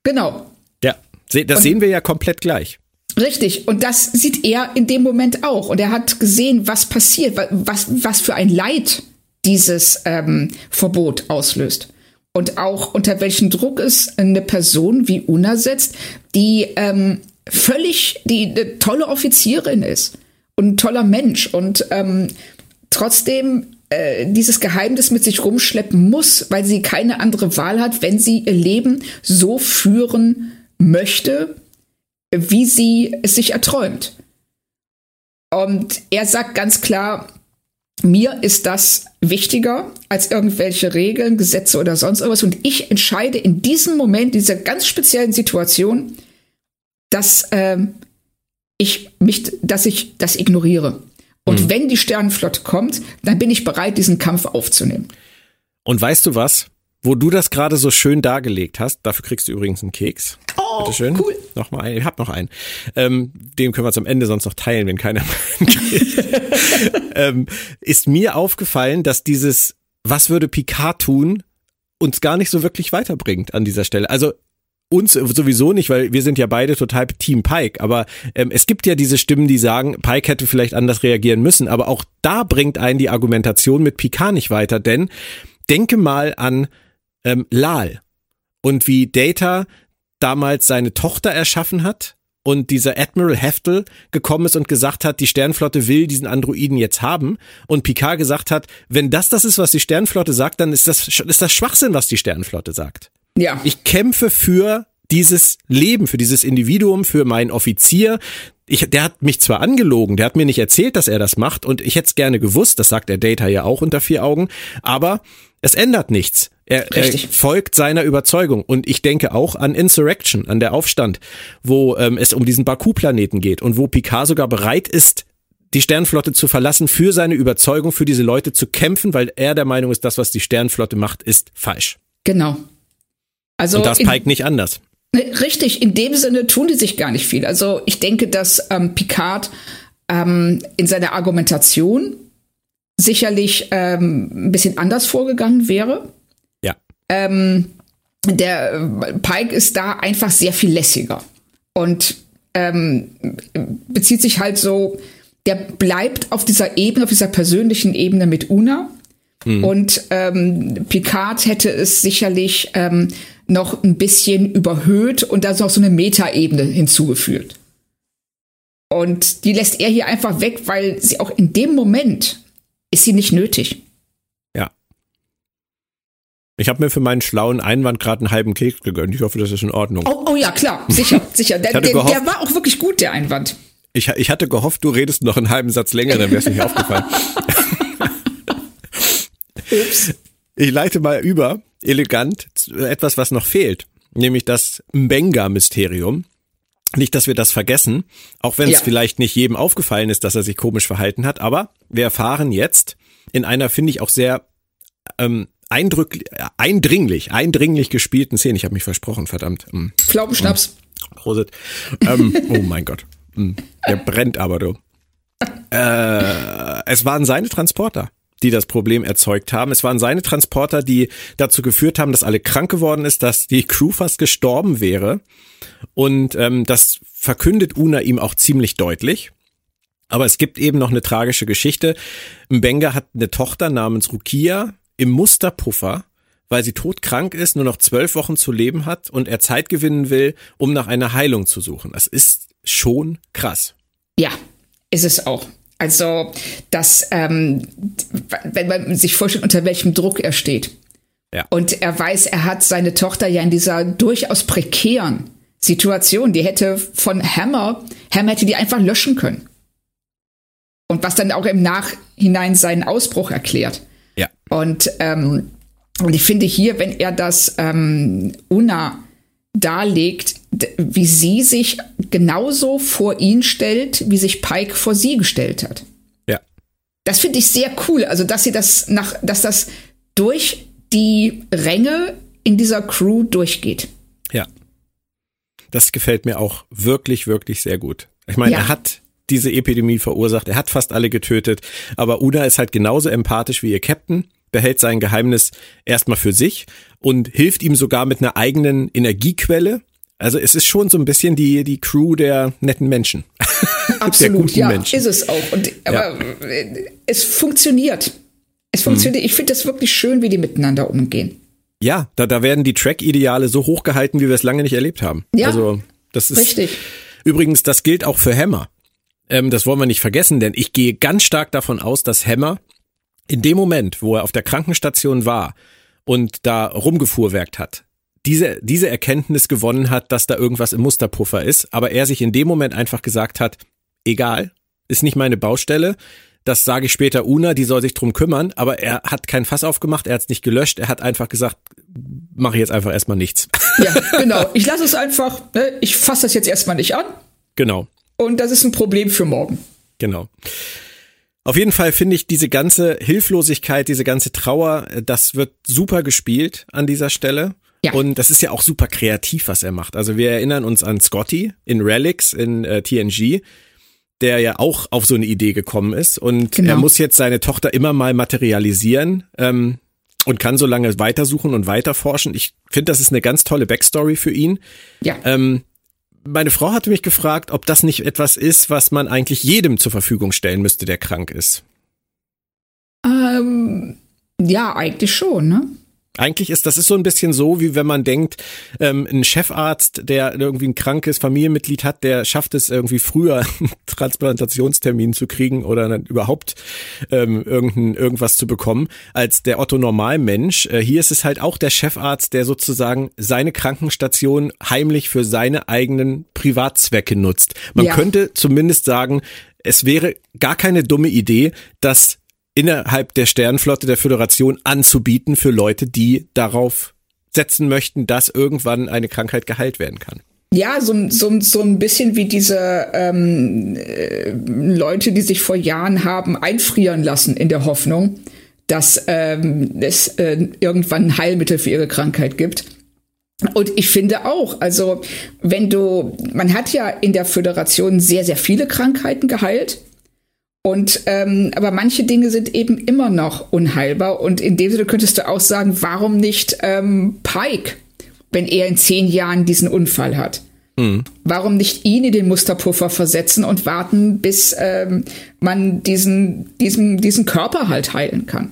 Genau. Ja, das und, sehen wir ja komplett gleich. Richtig, und das sieht er in dem Moment auch. Und er hat gesehen, was passiert, was, was für ein Leid dieses ähm, Verbot auslöst. Und auch unter welchen Druck es eine Person wie Una setzt, die ähm, völlig die eine tolle Offizierin ist und ein toller Mensch und ähm, trotzdem äh, dieses Geheimnis mit sich rumschleppen muss, weil sie keine andere Wahl hat, wenn sie ihr Leben so führen möchte, wie sie es sich erträumt. Und er sagt ganz klar, mir ist das wichtiger als irgendwelche Regeln, Gesetze oder sonst irgendwas. Und ich entscheide in diesem Moment, dieser ganz speziellen Situation, dass ähm, ich mich, dass ich das ignoriere. Und mhm. wenn die Sternenflotte kommt, dann bin ich bereit, diesen Kampf aufzunehmen. Und weißt du was? Wo du das gerade so schön dargelegt hast, dafür kriegst du übrigens einen Keks. Oh, Bitte schön. cool. Noch mal einen. Ich hab noch einen. Ähm, den können wir zum Ende sonst noch teilen, wenn keiner kriegt. ähm, ist mir aufgefallen, dass dieses, was würde Picard tun, uns gar nicht so wirklich weiterbringt an dieser Stelle. Also uns sowieso nicht, weil wir sind ja beide total Team Pike. Aber ähm, es gibt ja diese Stimmen, die sagen, Pike hätte vielleicht anders reagieren müssen. Aber auch da bringt einen die Argumentation mit Picard nicht weiter, denn denke mal an ähm, Lal und wie Data damals seine Tochter erschaffen hat und dieser Admiral Heftel gekommen ist und gesagt hat, die Sternflotte will diesen Androiden jetzt haben und Picard gesagt hat, wenn das das ist, was die Sternflotte sagt, dann ist das, ist das Schwachsinn, was die Sternflotte sagt. Ja. Ich kämpfe für dieses Leben, für dieses Individuum, für meinen Offizier. Ich, der hat mich zwar angelogen, der hat mir nicht erzählt, dass er das macht und ich hätte es gerne gewusst, das sagt der Data ja auch unter vier Augen, aber es ändert nichts. Er, er, folgt seiner Überzeugung. Und ich denke auch an Insurrection, an der Aufstand, wo ähm, es um diesen Baku-Planeten geht und wo Picard sogar bereit ist, die Sternflotte zu verlassen, für seine Überzeugung, für diese Leute zu kämpfen, weil er der Meinung ist, das, was die Sternflotte macht, ist falsch. Genau. Also und das Pike nicht anders. Richtig, in dem Sinne tun die sich gar nicht viel. Also ich denke, dass ähm, Picard ähm, in seiner Argumentation sicherlich ähm, ein bisschen anders vorgegangen wäre. Ja. Ähm, der äh, Pike ist da einfach sehr viel lässiger und ähm, bezieht sich halt so, der bleibt auf dieser Ebene, auf dieser persönlichen Ebene mit Una. Mhm. Und ähm, Picard hätte es sicherlich noch ein bisschen überhöht und da ist noch so eine Metaebene hinzugefügt. Und die lässt er hier einfach weg, weil sie auch in dem Moment ist sie nicht nötig. Ja. Ich habe mir für meinen schlauen Einwand gerade einen halben Keks gegönnt. Ich hoffe, das ist in Ordnung. Oh, oh ja, klar, sicher, sicher. Der, der, gehofft, der, war auch wirklich gut, der Einwand. Ich, ich hatte gehofft, du redest noch einen halben Satz länger, dann wäre es nicht aufgefallen. Ups. Ich leite mal über, elegant, etwas, was noch fehlt, nämlich das Mbenga-Mysterium. Nicht, dass wir das vergessen, auch wenn es ja. vielleicht nicht jedem aufgefallen ist, dass er sich komisch verhalten hat, aber wir erfahren jetzt in einer, finde ich, auch sehr ähm, eindrücklich, eindringlich, eindringlich gespielten Szene. Ich habe mich versprochen, verdammt. Mm. Pflaumenschnaps. Mm. Prosit. Ähm, oh mein Gott. Mm. Der brennt aber, du. Äh, es waren seine Transporter die das Problem erzeugt haben. Es waren seine Transporter, die dazu geführt haben, dass alle krank geworden ist, dass die Crew fast gestorben wäre. Und ähm, das verkündet Una ihm auch ziemlich deutlich. Aber es gibt eben noch eine tragische Geschichte. Mbenga hat eine Tochter namens Rukia im Musterpuffer, weil sie todkrank ist, nur noch zwölf Wochen zu leben hat und er Zeit gewinnen will, um nach einer Heilung zu suchen. Das ist schon krass. Ja, ist es auch. Also, dass, ähm, wenn man sich vorstellt, unter welchem Druck er steht. Ja. Und er weiß, er hat seine Tochter ja in dieser durchaus prekären Situation, die hätte von Hammer, Hammer hätte die einfach löschen können. Und was dann auch im Nachhinein seinen Ausbruch erklärt. Ja. Und, ähm, und ich finde hier, wenn er das ähm, Una darlegt, wie sie sich genauso vor ihn stellt, wie sich Pike vor sie gestellt hat. Ja. Das finde ich sehr cool. Also, dass sie das nach, dass das durch die Ränge in dieser Crew durchgeht. Ja. Das gefällt mir auch wirklich, wirklich sehr gut. Ich meine, ja. er hat diese Epidemie verursacht, er hat fast alle getötet, aber Una ist halt genauso empathisch wie ihr Captain behält sein Geheimnis erstmal für sich und hilft ihm sogar mit einer eigenen Energiequelle. Also es ist schon so ein bisschen die, die Crew der netten Menschen. Absolut, ja, Menschen. ist es auch. Und, aber ja. Äh, es funktioniert. Es funktioniert. Mhm. Ich finde das wirklich schön, wie die miteinander umgehen. Ja, da, da werden die Track-Ideale so hochgehalten, wie wir es lange nicht erlebt haben. Ja, also, das ist richtig. Übrigens, das gilt auch für Hammer. Ähm, das wollen wir nicht vergessen, denn ich gehe ganz stark davon aus, dass Hammer in dem Moment, wo er auf der Krankenstation war und da rumgefuhrwerkt hat, diese, diese Erkenntnis gewonnen hat, dass da irgendwas im Musterpuffer ist, aber er sich in dem Moment einfach gesagt hat, egal, ist nicht meine Baustelle, das sage ich später Una, die soll sich drum kümmern, aber er hat kein Fass aufgemacht, er hat es nicht gelöscht, er hat einfach gesagt, mache ich jetzt einfach erstmal nichts. Ja, genau. Ich lasse es einfach, ne? ich fasse das jetzt erstmal nicht an. Genau. und das ist ein Problem für morgen. Genau. Auf jeden Fall finde ich diese ganze Hilflosigkeit, diese ganze Trauer, das wird super gespielt an dieser Stelle. Ja. Und das ist ja auch super kreativ, was er macht. Also wir erinnern uns an Scotty in Relics in äh, TNG, der ja auch auf so eine Idee gekommen ist. Und genau. er muss jetzt seine Tochter immer mal materialisieren ähm, und kann so lange weitersuchen und weiterforschen. Ich finde, das ist eine ganz tolle Backstory für ihn. Ja. Ähm, meine Frau hatte mich gefragt, ob das nicht etwas ist, was man eigentlich jedem zur Verfügung stellen müsste, der krank ist. Ähm, ja, eigentlich schon, ne? Eigentlich ist das ist so ein bisschen so, wie wenn man denkt, ähm, ein Chefarzt, der irgendwie ein krankes Familienmitglied hat, der schafft es irgendwie früher, einen Transplantationstermin zu kriegen oder überhaupt ähm, irgendein, irgendwas zu bekommen, als der Otto Normalmensch. Äh, hier ist es halt auch der Chefarzt, der sozusagen seine Krankenstation heimlich für seine eigenen Privatzwecke nutzt. Man ja. könnte zumindest sagen, es wäre gar keine dumme Idee, dass innerhalb der Sternenflotte der Föderation anzubieten für Leute, die darauf setzen möchten, dass irgendwann eine Krankheit geheilt werden kann. Ja, so, so, so ein bisschen wie diese ähm, äh, Leute, die sich vor Jahren haben einfrieren lassen in der Hoffnung, dass ähm, es äh, irgendwann ein Heilmittel für ihre Krankheit gibt. Und ich finde auch, also wenn du, man hat ja in der Föderation sehr, sehr viele Krankheiten geheilt. Und ähm, aber manche Dinge sind eben immer noch unheilbar. Und in dem Sinne könntest du auch sagen, warum nicht ähm, Pike, wenn er in zehn Jahren diesen Unfall hat? Mhm. Warum nicht ihn in den Musterpuffer versetzen und warten, bis ähm, man diesen, diesen, diesen Körper halt heilen kann?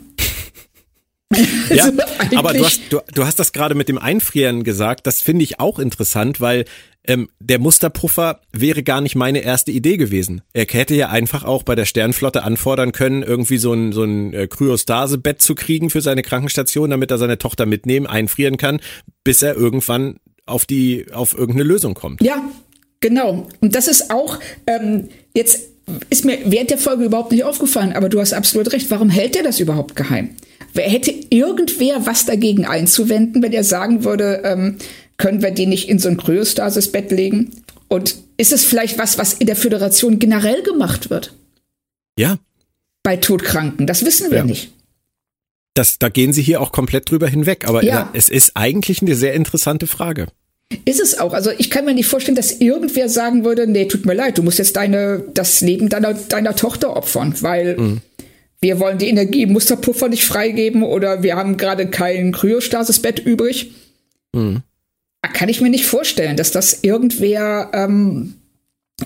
Ja, also aber du hast, du, du hast das gerade mit dem Einfrieren gesagt. Das finde ich auch interessant, weil ähm, der Musterpuffer wäre gar nicht meine erste Idee gewesen. Er hätte ja einfach auch bei der Sternflotte anfordern können, irgendwie so ein, so ein äh, Kryostase-Bett zu kriegen für seine Krankenstation, damit er seine Tochter mitnehmen, einfrieren kann, bis er irgendwann auf die, auf irgendeine Lösung kommt. Ja, genau. Und das ist auch, ähm, jetzt ist mir während der Folge überhaupt nicht aufgefallen, aber du hast absolut recht. Warum hält er das überhaupt geheim? Wer hätte irgendwer was dagegen einzuwenden, wenn er sagen würde, ähm, können wir die nicht in so ein Kryostasis-Bett legen? Und ist es vielleicht was, was in der Föderation generell gemacht wird? Ja. Bei Todkranken, das wissen wir ja. nicht. Das, da gehen Sie hier auch komplett drüber hinweg. Aber ja. es ist eigentlich eine sehr interessante Frage. Ist es auch. Also ich kann mir nicht vorstellen, dass irgendwer sagen würde, nee, tut mir leid, du musst jetzt deine, das Leben deiner, deiner Tochter opfern, weil mhm. Wir wollen die Energie im Musterpuffer nicht freigeben oder wir haben gerade kein Kryostasisbett übrig. Mhm kann ich mir nicht vorstellen, dass das irgendwer ähm,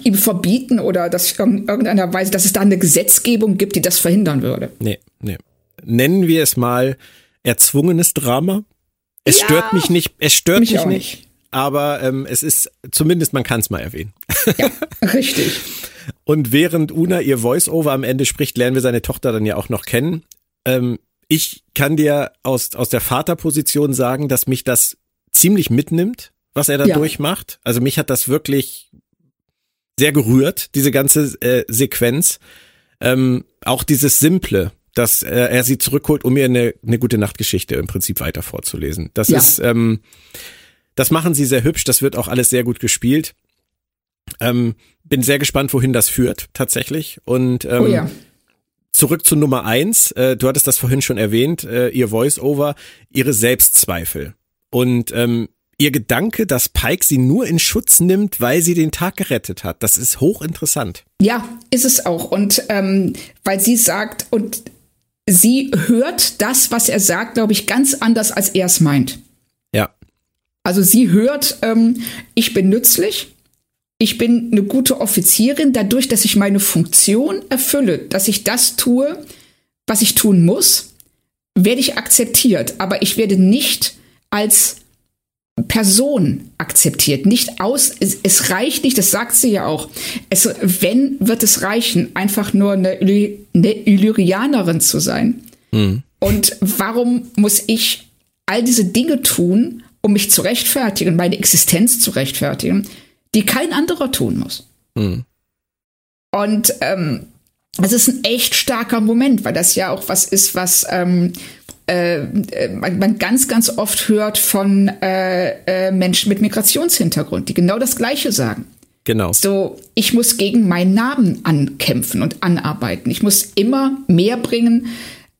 ihm verbieten oder dass in irgendeiner Weise, dass es da eine Gesetzgebung gibt, die das verhindern würde. Nee, nee. Nennen wir es mal erzwungenes Drama. Es ja, stört mich nicht, es stört mich, mich nicht, nicht, aber ähm, es ist zumindest, man kann es mal erwähnen. Ja, richtig. Und während Una ihr Voice-Over am Ende spricht, lernen wir seine Tochter dann ja auch noch kennen. Ähm, ich kann dir aus, aus der Vaterposition sagen, dass mich das ziemlich mitnimmt, was er da ja. durchmacht. Also mich hat das wirklich sehr gerührt, diese ganze äh, Sequenz. Ähm, auch dieses Simple, dass äh, er sie zurückholt, um ihr eine, eine gute Nachtgeschichte im Prinzip weiter vorzulesen. Das ja. ist, ähm, das machen sie sehr hübsch, das wird auch alles sehr gut gespielt. Ähm, bin sehr gespannt, wohin das führt, tatsächlich. Und ähm, oh ja. zurück zu Nummer eins. Äh, du hattest das vorhin schon erwähnt, äh, ihr Voice-Over, ihre Selbstzweifel. Und ähm, ihr Gedanke, dass Pike sie nur in Schutz nimmt, weil sie den Tag gerettet hat, das ist hochinteressant. Ja, ist es auch. Und ähm, weil sie sagt, und sie hört das, was er sagt, glaube ich, ganz anders, als er es meint. Ja. Also sie hört, ähm, ich bin nützlich, ich bin eine gute Offizierin, dadurch, dass ich meine Funktion erfülle, dass ich das tue, was ich tun muss, werde ich akzeptiert. Aber ich werde nicht als Person akzeptiert, nicht aus, es, es, reicht nicht, das sagt sie ja auch. Es, wenn, wird es reichen, einfach nur eine, eine Illyrianerin zu sein. Mhm. Und warum muss ich all diese Dinge tun, um mich zu rechtfertigen, meine Existenz zu rechtfertigen, die kein anderer tun muss? Mhm. Und ähm, das ist ein echt starker Moment, weil das ja auch was ist, was ähm, äh, man, man, ganz, ganz oft hört von äh, äh, Menschen mit Migrationshintergrund, die genau das Gleiche sagen. Genau. So, ich muss gegen meinen Namen ankämpfen und anarbeiten. Ich muss immer mehr bringen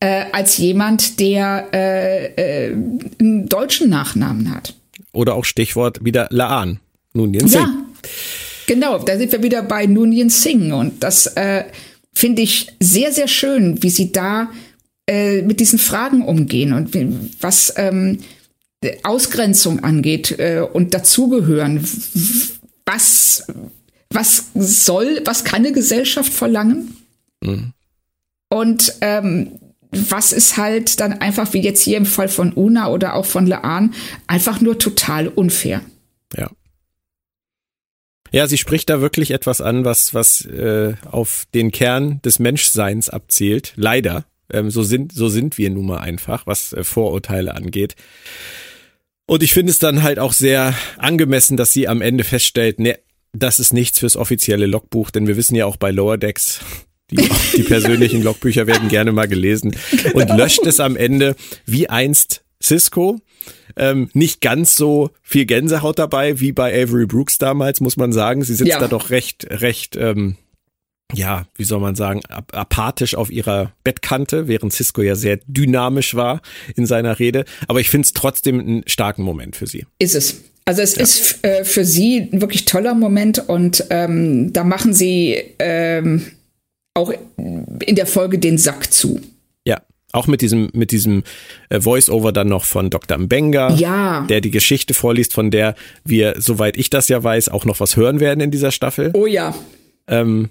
äh, als jemand, der äh, äh, einen deutschen Nachnamen hat. Oder auch Stichwort wieder Laan. Nunien Singh. Ja, genau. Da sind wir wieder bei Nunien Singh. Und das äh, finde ich sehr, sehr schön, wie sie da äh, mit diesen Fragen umgehen und wie, was ähm, Ausgrenzung angeht äh, und dazugehören. Was, was soll, was kann eine Gesellschaft verlangen? Mhm. Und ähm, was ist halt dann einfach, wie jetzt hier im Fall von Una oder auch von Laan, einfach nur total unfair. Ja. Ja, sie spricht da wirklich etwas an, was, was äh, auf den Kern des Menschseins abzielt. Leider. Ähm, so, sind, so sind wir nun mal einfach, was äh, Vorurteile angeht. Und ich finde es dann halt auch sehr angemessen, dass sie am Ende feststellt, ne, das ist nichts fürs offizielle Logbuch, denn wir wissen ja auch bei Lower Decks, die, die persönlichen Logbücher werden gerne mal gelesen und löscht es am Ende wie einst Cisco. Ähm, nicht ganz so viel Gänsehaut dabei wie bei Avery Brooks damals, muss man sagen. Sie sitzt ja. da doch recht, recht, ähm, ja, wie soll man sagen, ap apathisch auf ihrer Bettkante, während Cisco ja sehr dynamisch war in seiner Rede. Aber ich finde es trotzdem einen starken Moment für sie. Ist es. Also es ja. ist äh, für sie ein wirklich toller Moment und ähm, da machen sie ähm, auch in der Folge den Sack zu. Auch mit diesem, mit diesem äh, Voice-Over dann noch von Dr. Mbenga, ja. der die Geschichte vorliest, von der wir, soweit ich das ja weiß, auch noch was hören werden in dieser Staffel. Oh ja. Ähm,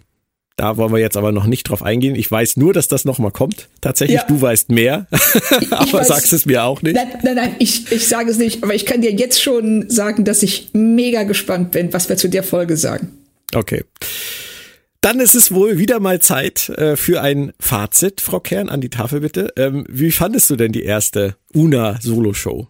da wollen wir jetzt aber noch nicht drauf eingehen. Ich weiß nur, dass das nochmal kommt. Tatsächlich, ja. du weißt mehr, aber weiß, sagst es mir auch nicht. Nein, nein, nein, ich, ich sage es nicht, aber ich kann dir jetzt schon sagen, dass ich mega gespannt bin, was wir zu der Folge sagen. Okay. Dann ist es wohl wieder mal Zeit äh, für ein Fazit, Frau Kern, an die Tafel bitte. Ähm, wie fandest du denn die erste UNA-Solo-Show?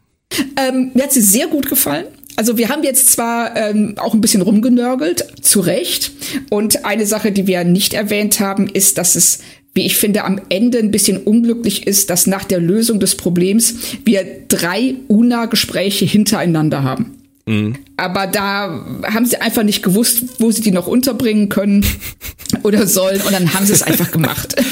Ähm, mir hat sie sehr gut gefallen. Also wir haben jetzt zwar ähm, auch ein bisschen rumgenörgelt, zu Recht. Und eine Sache, die wir nicht erwähnt haben, ist, dass es, wie ich finde, am Ende ein bisschen unglücklich ist, dass nach der Lösung des Problems wir drei UNA-Gespräche hintereinander haben. Mhm. Aber da haben sie einfach nicht gewusst, wo sie die noch unterbringen können oder sollen. Und dann haben sie es einfach gemacht.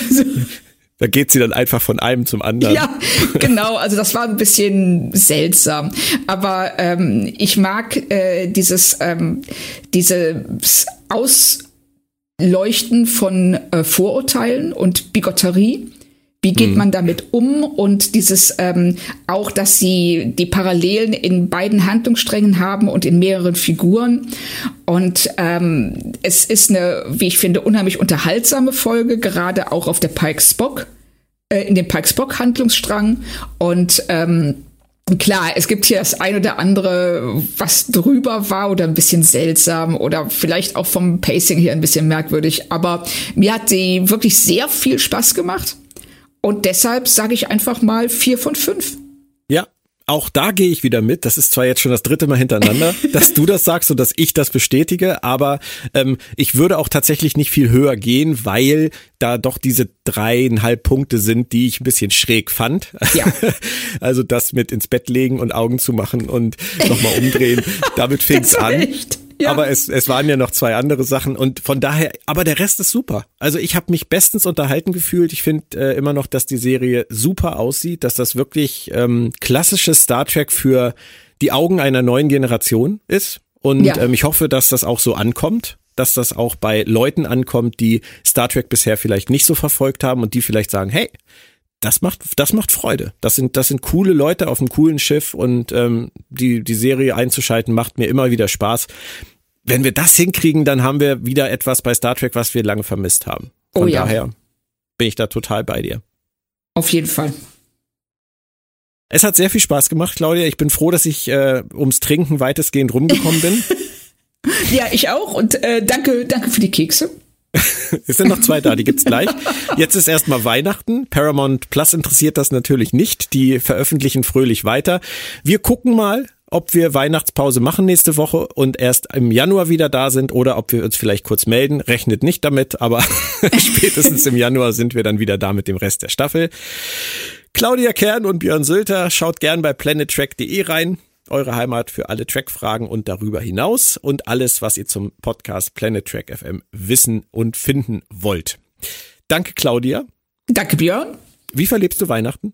Da geht sie dann einfach von einem zum anderen. Ja, genau. Also das war ein bisschen seltsam. Aber ähm, ich mag äh, dieses, ähm, dieses Ausleuchten von äh, Vorurteilen und Bigotterie wie geht mhm. man damit um? Und dieses ähm, auch, dass sie die Parallelen in beiden Handlungssträngen haben und in mehreren Figuren. Und ähm, es ist eine, wie ich finde, unheimlich unterhaltsame Folge, gerade auch auf der Pike Spock, äh, in dem Pike Spock Handlungsstrang. Und ähm, Klar, es gibt hier das ein oder andere, was drüber war oder ein bisschen seltsam oder vielleicht auch vom Pacing hier ein bisschen merkwürdig. Aber mir hat sie wirklich sehr viel Spaß gemacht. Und deshalb sage ich einfach mal vier von fünf. Ja, auch da gehe ich wieder mit. Das ist zwar jetzt schon das dritte Mal hintereinander, dass du das sagst und dass ich das bestätige, aber ähm, ich würde auch tatsächlich nicht viel höher gehen, weil da doch diese dreieinhalb Punkte sind, die ich ein bisschen schräg fand. Ja. Also das mit ins Bett legen und Augen zu machen und nochmal umdrehen, damit fing's an. Echt? Ja. Aber es, es waren ja noch zwei andere Sachen und von daher, aber der Rest ist super. Also ich habe mich bestens unterhalten gefühlt. Ich finde äh, immer noch, dass die Serie super aussieht, dass das wirklich ähm, klassisches Star Trek für die Augen einer neuen Generation ist. Und ja. ähm, ich hoffe, dass das auch so ankommt, dass das auch bei Leuten ankommt, die Star Trek bisher vielleicht nicht so verfolgt haben und die vielleicht sagen, hey, das macht, das macht Freude. Das sind, das sind coole Leute auf einem coolen Schiff und ähm, die, die Serie einzuschalten macht mir immer wieder Spaß. Wenn wir das hinkriegen, dann haben wir wieder etwas bei Star Trek, was wir lange vermisst haben. Von oh ja. daher bin ich da total bei dir. Auf jeden Fall. Es hat sehr viel Spaß gemacht, Claudia. Ich bin froh, dass ich äh, ums Trinken weitestgehend rumgekommen bin. ja, ich auch. Und äh, danke, danke für die Kekse. es sind noch zwei da, die gibt's gleich. Jetzt ist erstmal Weihnachten. Paramount Plus interessiert das natürlich nicht. Die veröffentlichen fröhlich weiter. Wir gucken mal, ob wir Weihnachtspause machen nächste Woche und erst im Januar wieder da sind oder ob wir uns vielleicht kurz melden. Rechnet nicht damit, aber spätestens im Januar sind wir dann wieder da mit dem Rest der Staffel. Claudia Kern und Björn Sülter, schaut gern bei planettrack.de rein. Eure Heimat für alle Track-Fragen und darüber hinaus und alles, was ihr zum Podcast Planet Track FM wissen und finden wollt. Danke, Claudia. Danke, Björn. Wie verlebst du Weihnachten?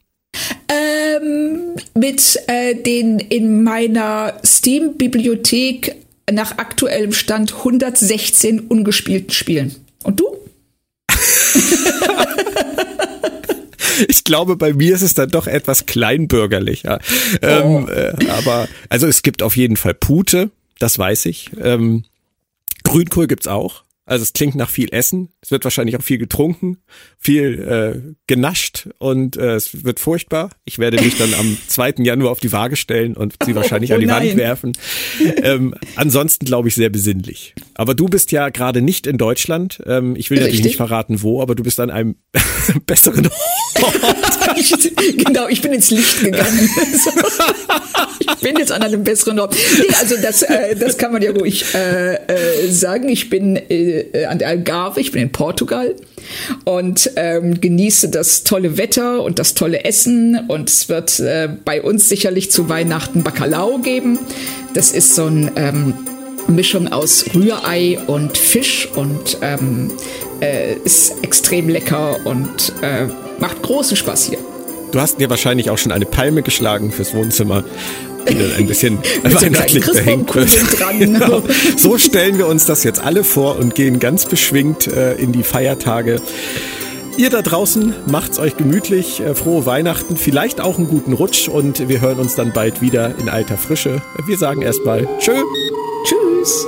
Ähm, mit äh, den in meiner Steam-Bibliothek nach aktuellem Stand 116 ungespielten Spielen. Und du? ich glaube, bei mir ist es dann doch etwas kleinbürgerlicher. Ähm, oh. Ähm, äh, aber also es gibt auf jeden Fall Pute, das weiß ich. Ähm, Grünkohl gibt's auch. Also es klingt nach viel Essen. Es wird wahrscheinlich auch viel getrunken, viel äh, genascht und äh, es wird furchtbar. Ich werde mich dann am 2. Januar auf die Waage stellen und sie wahrscheinlich oh, an die nein. Wand werfen. Ähm, ansonsten glaube ich sehr besinnlich. Aber du bist ja gerade nicht in Deutschland. Ähm, ich will Richtig. natürlich nicht verraten, wo, aber du bist an einem besseren Ort. ich, genau, ich bin ins Licht gegangen. ich bin jetzt an einem besseren Ort. Nee, also das, äh, das kann man ja ruhig äh, äh, sagen. Ich bin äh, äh, an der Algarve, ich bin in Portugal und ähm, genieße das tolle Wetter und das tolle Essen und es wird äh, bei uns sicherlich zu Weihnachten Bacalao geben. Das ist so eine ähm, Mischung aus Rührei und Fisch und ähm, äh, ist extrem lecker und äh, macht großen Spaß hier. Du hast dir wahrscheinlich auch schon eine Palme geschlagen fürs Wohnzimmer ein bisschen weihnachtlich behängt wird. genau. So stellen wir uns das jetzt alle vor und gehen ganz beschwingt äh, in die Feiertage. Ihr da draußen macht's euch gemütlich, äh, frohe Weihnachten, vielleicht auch einen guten Rutsch und wir hören uns dann bald wieder in alter Frische. Wir sagen erstmal Tschö. Tschüss.